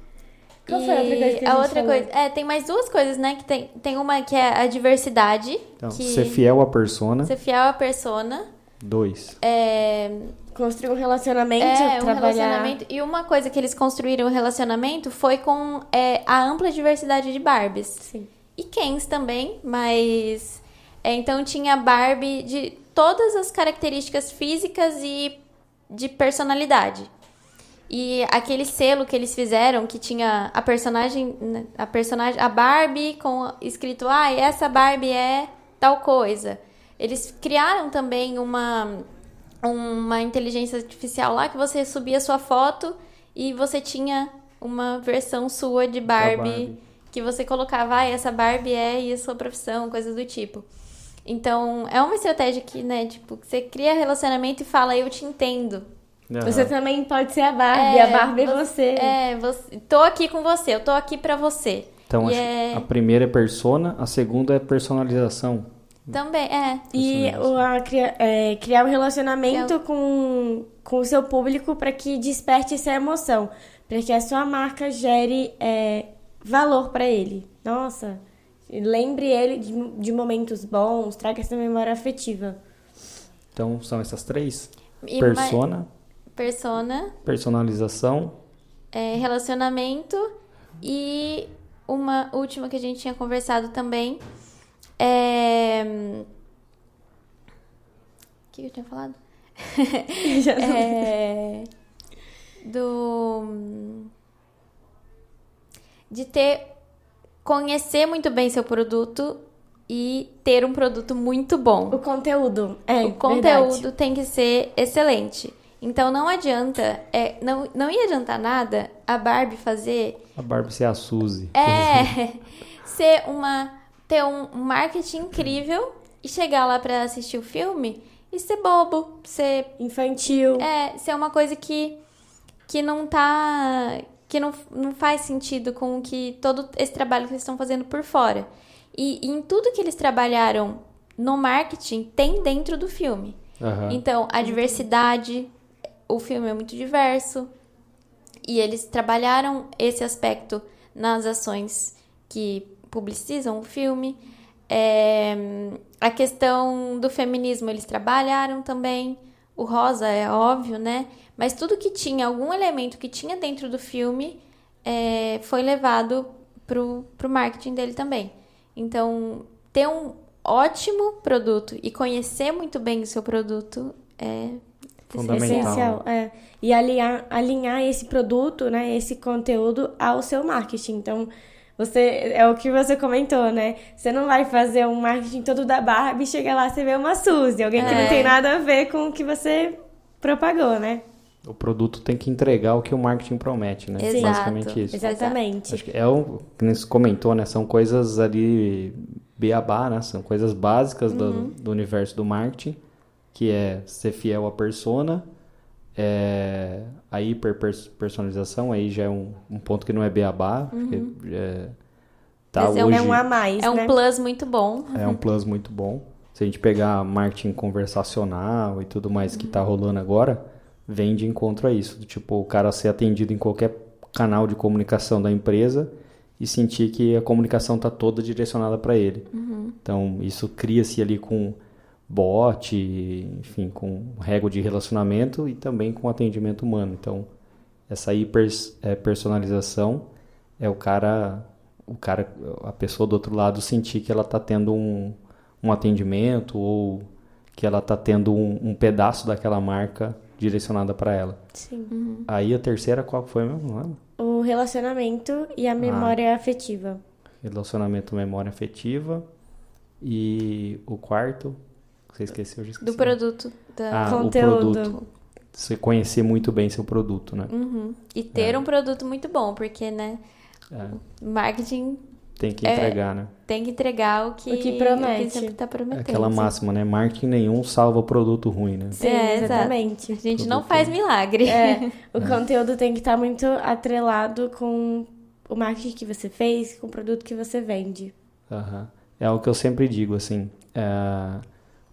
Qual e foi a outra coisa que a, a outra falou? coisa. É, tem mais duas coisas, né? Que tem, tem uma que é a diversidade. Então, que ser fiel à persona. ser fiel à persona. Dois. É, Construir um relacionamento, é um trabalhar... relacionamento. E uma coisa que eles construíram o relacionamento foi com é, a ampla diversidade de Barbies. Sim. E Kens também, mas. é, então tinha Barbie de todas as características físicas e de personalidade. E aquele selo que eles fizeram, que tinha a personagem, né, a personagem, a Barbie com escrito, ah, essa Barbie é tal coisa. Eles criaram também uma uma inteligência artificial lá que você subia sua foto e você tinha uma versão sua de Barbie, Barbie. Que você colocava, ah, essa Barbie é e a sua profissão, coisas do tipo. Então, é uma estratégia que, né, tipo, você cria relacionamento e fala, eu te entendo. Você também pode ser a Barbie, a Barbie é você. É, você, tô aqui com você, eu tô aqui pra você. Então, acho- é- a primeira é persona, a segunda é personalização. Também, é. E o, a, cria- é, criar um relacionamento com, com o seu público para que desperte essa emoção. Para que a sua marca gere é, valor para ele. Nossa, lembre ele de, de momentos bons, traga essa memória afetiva. Então, são essas três. E persona, ma- persona, personalização. é, relacionamento e uma última que a gente tinha conversado também é... O que eu tinha falado? Já não- É... Do... De ter conhecer muito bem seu produto e ter um produto muito bom. O conteúdo. É, o conteúdo verdade. tem que ser excelente. Então não adianta, é, não, não ia adiantar nada a Barbie fazer A Barbie ser a Suzy. é ser uma ter um um marketing incrível e chegar lá pra assistir o filme e ser bobo, ser Infantil. é, ser uma coisa que que não tá que não, não faz sentido com o que todo esse trabalho que eles estão fazendo por fora. E, e em tudo que eles trabalharam no marketing tem dentro do filme. Aham. Então, a diversidade, o filme é muito diverso. E eles trabalharam esse aspecto nas ações que publicizam o filme. É, a questão do feminismo eles trabalharam também. O rosa é óbvio, né? Mas tudo que tinha, algum elemento que tinha dentro do filme, é, foi levado pro, pro marketing dele também. Então, ter um ótimo produto e conhecer muito bem o seu produto é Fundamental. Essencial, é. E alinhar, alinhar esse produto, né, esse conteúdo ao seu marketing. Então, você é o que você comentou, né? Você não vai fazer um marketing todo da Barbie e chega lá você vê uma Suzy, alguém que É. não tem nada a ver com o que você propagou, né? O produto tem que entregar o que o marketing promete, né? Exato. Basicamente isso. Exatamente. Acho que é o que você comentou, né? São coisas ali beabá, né? São coisas básicas do, Uhum. do universo do marketing, que é ser fiel à persona, é, a hiperpersonalização, aí já é um, um ponto que não é beabá, porque é, tá Mas é um- hoje... É um a mais, É um né? plus muito bom. É um plus muito bom. Se a gente pegar marketing conversacional e tudo mais que tá rolando agora, vem de encontro a isso. Do Tipo, o cara ser atendido em qualquer canal de comunicação da empresa e sentir que a comunicação tá toda direcionada para ele. Então, isso cria-se ali com bot, enfim, com régua de relacionamento e também com atendimento humano. Então, essa hiper eh, personalização é o cara, o cara, a pessoa do outro lado sentir que ela está tendo um, um atendimento ou que ela está tendo um, um pedaço daquela marca direcionada para ela. Sim. Aí a terceira qual foi mesmo? Lembro. O relacionamento e Ah. a memória afetiva. Relacionamento, memória afetiva e o quarto, você esqueceu, eu já esqueci. Do produto. Da... Ah, Conteúdo. o produto. Você conhecer muito bem seu produto, né? Uhum. E ter É. um produto muito bom, porque, né, É, marketing tem que É, entregar, né? tem que entregar o que, O que promete. sempre tá É prometendo. aquela máxima, né? Marketing nenhum salva produto ruim, né? Sim, É, exatamente. A gente não Produto. faz milagre. É, o conteúdo tem que estar muito atrelado com o marketing que você fez, com o produto que você vende. Aham. É o que eu sempre digo, assim, é,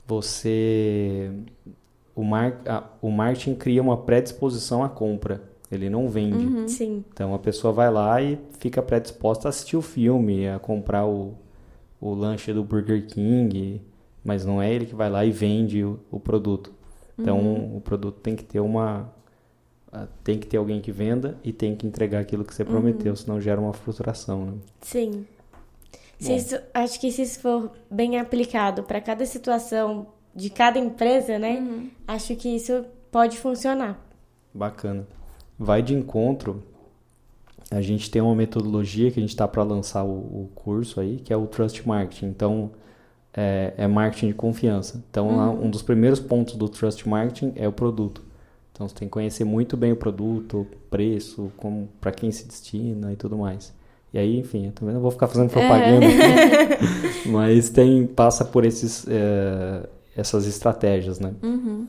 você, o, mar, a- o marketing cria uma predisposição à compra, ele não vende. Uhum. Sim. Então a pessoa vai lá e fica predisposta a assistir o filme, a comprar o, o lanche do Burger King, mas não é ele que vai lá e vende o, o produto. Então o produto tem que ter uma ah, tem que ter alguém que venda e tem que entregar aquilo que você prometeu, senão gera uma frustração, né? Sim. Se isso, acho que se isso for bem aplicado para cada situação de cada empresa, né? Acho que isso pode funcionar. Bacana. Vai de encontro. A gente tem uma metodologia que a gente está para lançar o, o curso aí, que é o Trust Marketing. Então, é, é marketing de confiança. Então, lá, um dos primeiros pontos do Trust Marketing é o produto. Então, você tem que conhecer muito bem o produto, preço, como para quem se destina e tudo mais. E aí, enfim, eu também não vou ficar fazendo propaganda, aqui, mas tem passa por esses, é, essas estratégias, né? Uhum.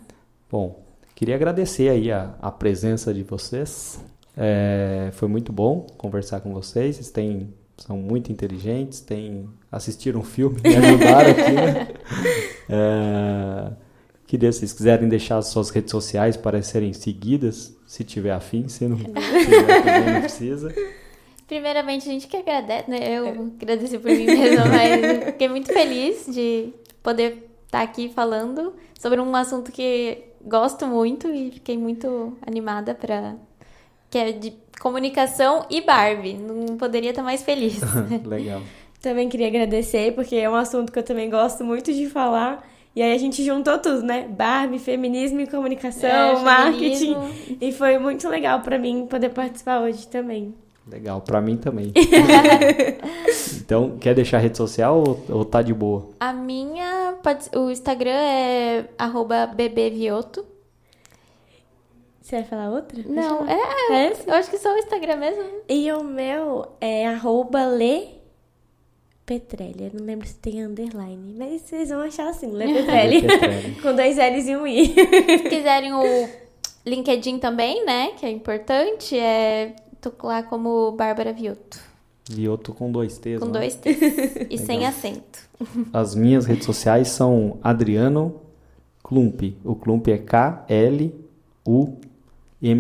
Bom, queria agradecer aí a, a presença de vocês. É, foi muito bom conversar com vocês. Vocês têm, são muito inteligentes, têm, assistiram um filme, me ajudaram aqui. né? É, queria, se vocês quiserem deixar as suas redes sociais para serem seguidas, se tiver afim, se não tiver, também não precisa. Primeiramente, a gente que agradece, né? Eu agradeci por mim mesma, mas fiquei muito feliz de poder estar aqui falando sobre um assunto que gosto muito e fiquei muito animada para que é de comunicação e Barbie. Não poderia estar mais feliz. Legal. Também queria agradecer, porque é um assunto que eu também gosto muito de falar. E aí a gente juntou tudo, né? Barbie, feminismo e comunicação, É, marketing. feminismo. E foi muito legal pra mim poder participar hoje também. Legal, pra mim também. então, quer deixar a rede social ou, ou tá de boa? A minha, pode, o Instagram é arroba bbvioto. Você vai falar outra? Não, eu- é, É eu acho que só o Instagram mesmo. E o meu é arroba Lê Petrelli. Eu não lembro se tem underline, mas vocês vão achar assim, Lê Petrelli. Petrelli. Com dois L's e um I. Se quiserem o LinkedIn também, né, que é importante, é tô lá como Bárbara Vioto, Vioto com dois T's. com né? dois T's e sem acento. As minhas redes sociais são Adriano Klump. O Klump é K-L-U-M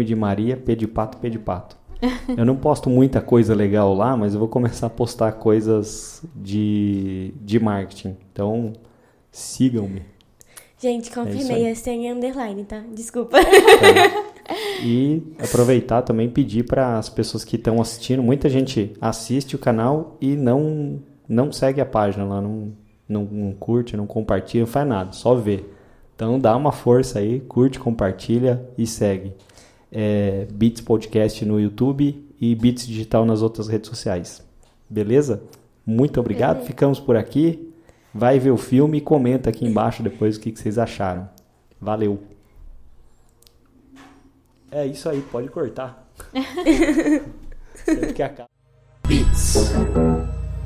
de Maria, P de pato, P de pato. Eu não posto muita coisa legal lá, mas eu vou começar a postar coisas de, de marketing. Então, sigam-me. Gente, confirmei, aí. é sem underline, tá? Desculpa. E aproveitar também pedir para as pessoas que estão assistindo, muita gente assiste o canal e não não segue a página lá, não, não, não curte, não compartilha, não faz nada, só vê. Então dá uma força aí, curte, compartilha e segue. É, Beats Podcast no YouTube e Beats Digital nas outras redes sociais. Beleza? Muito obrigado, ficamos por aqui. Vai ver o filme e comenta aqui embaixo depois o que, que vocês acharam. Valeu! É isso aí, pode cortar. Sempre que acaba. Beats.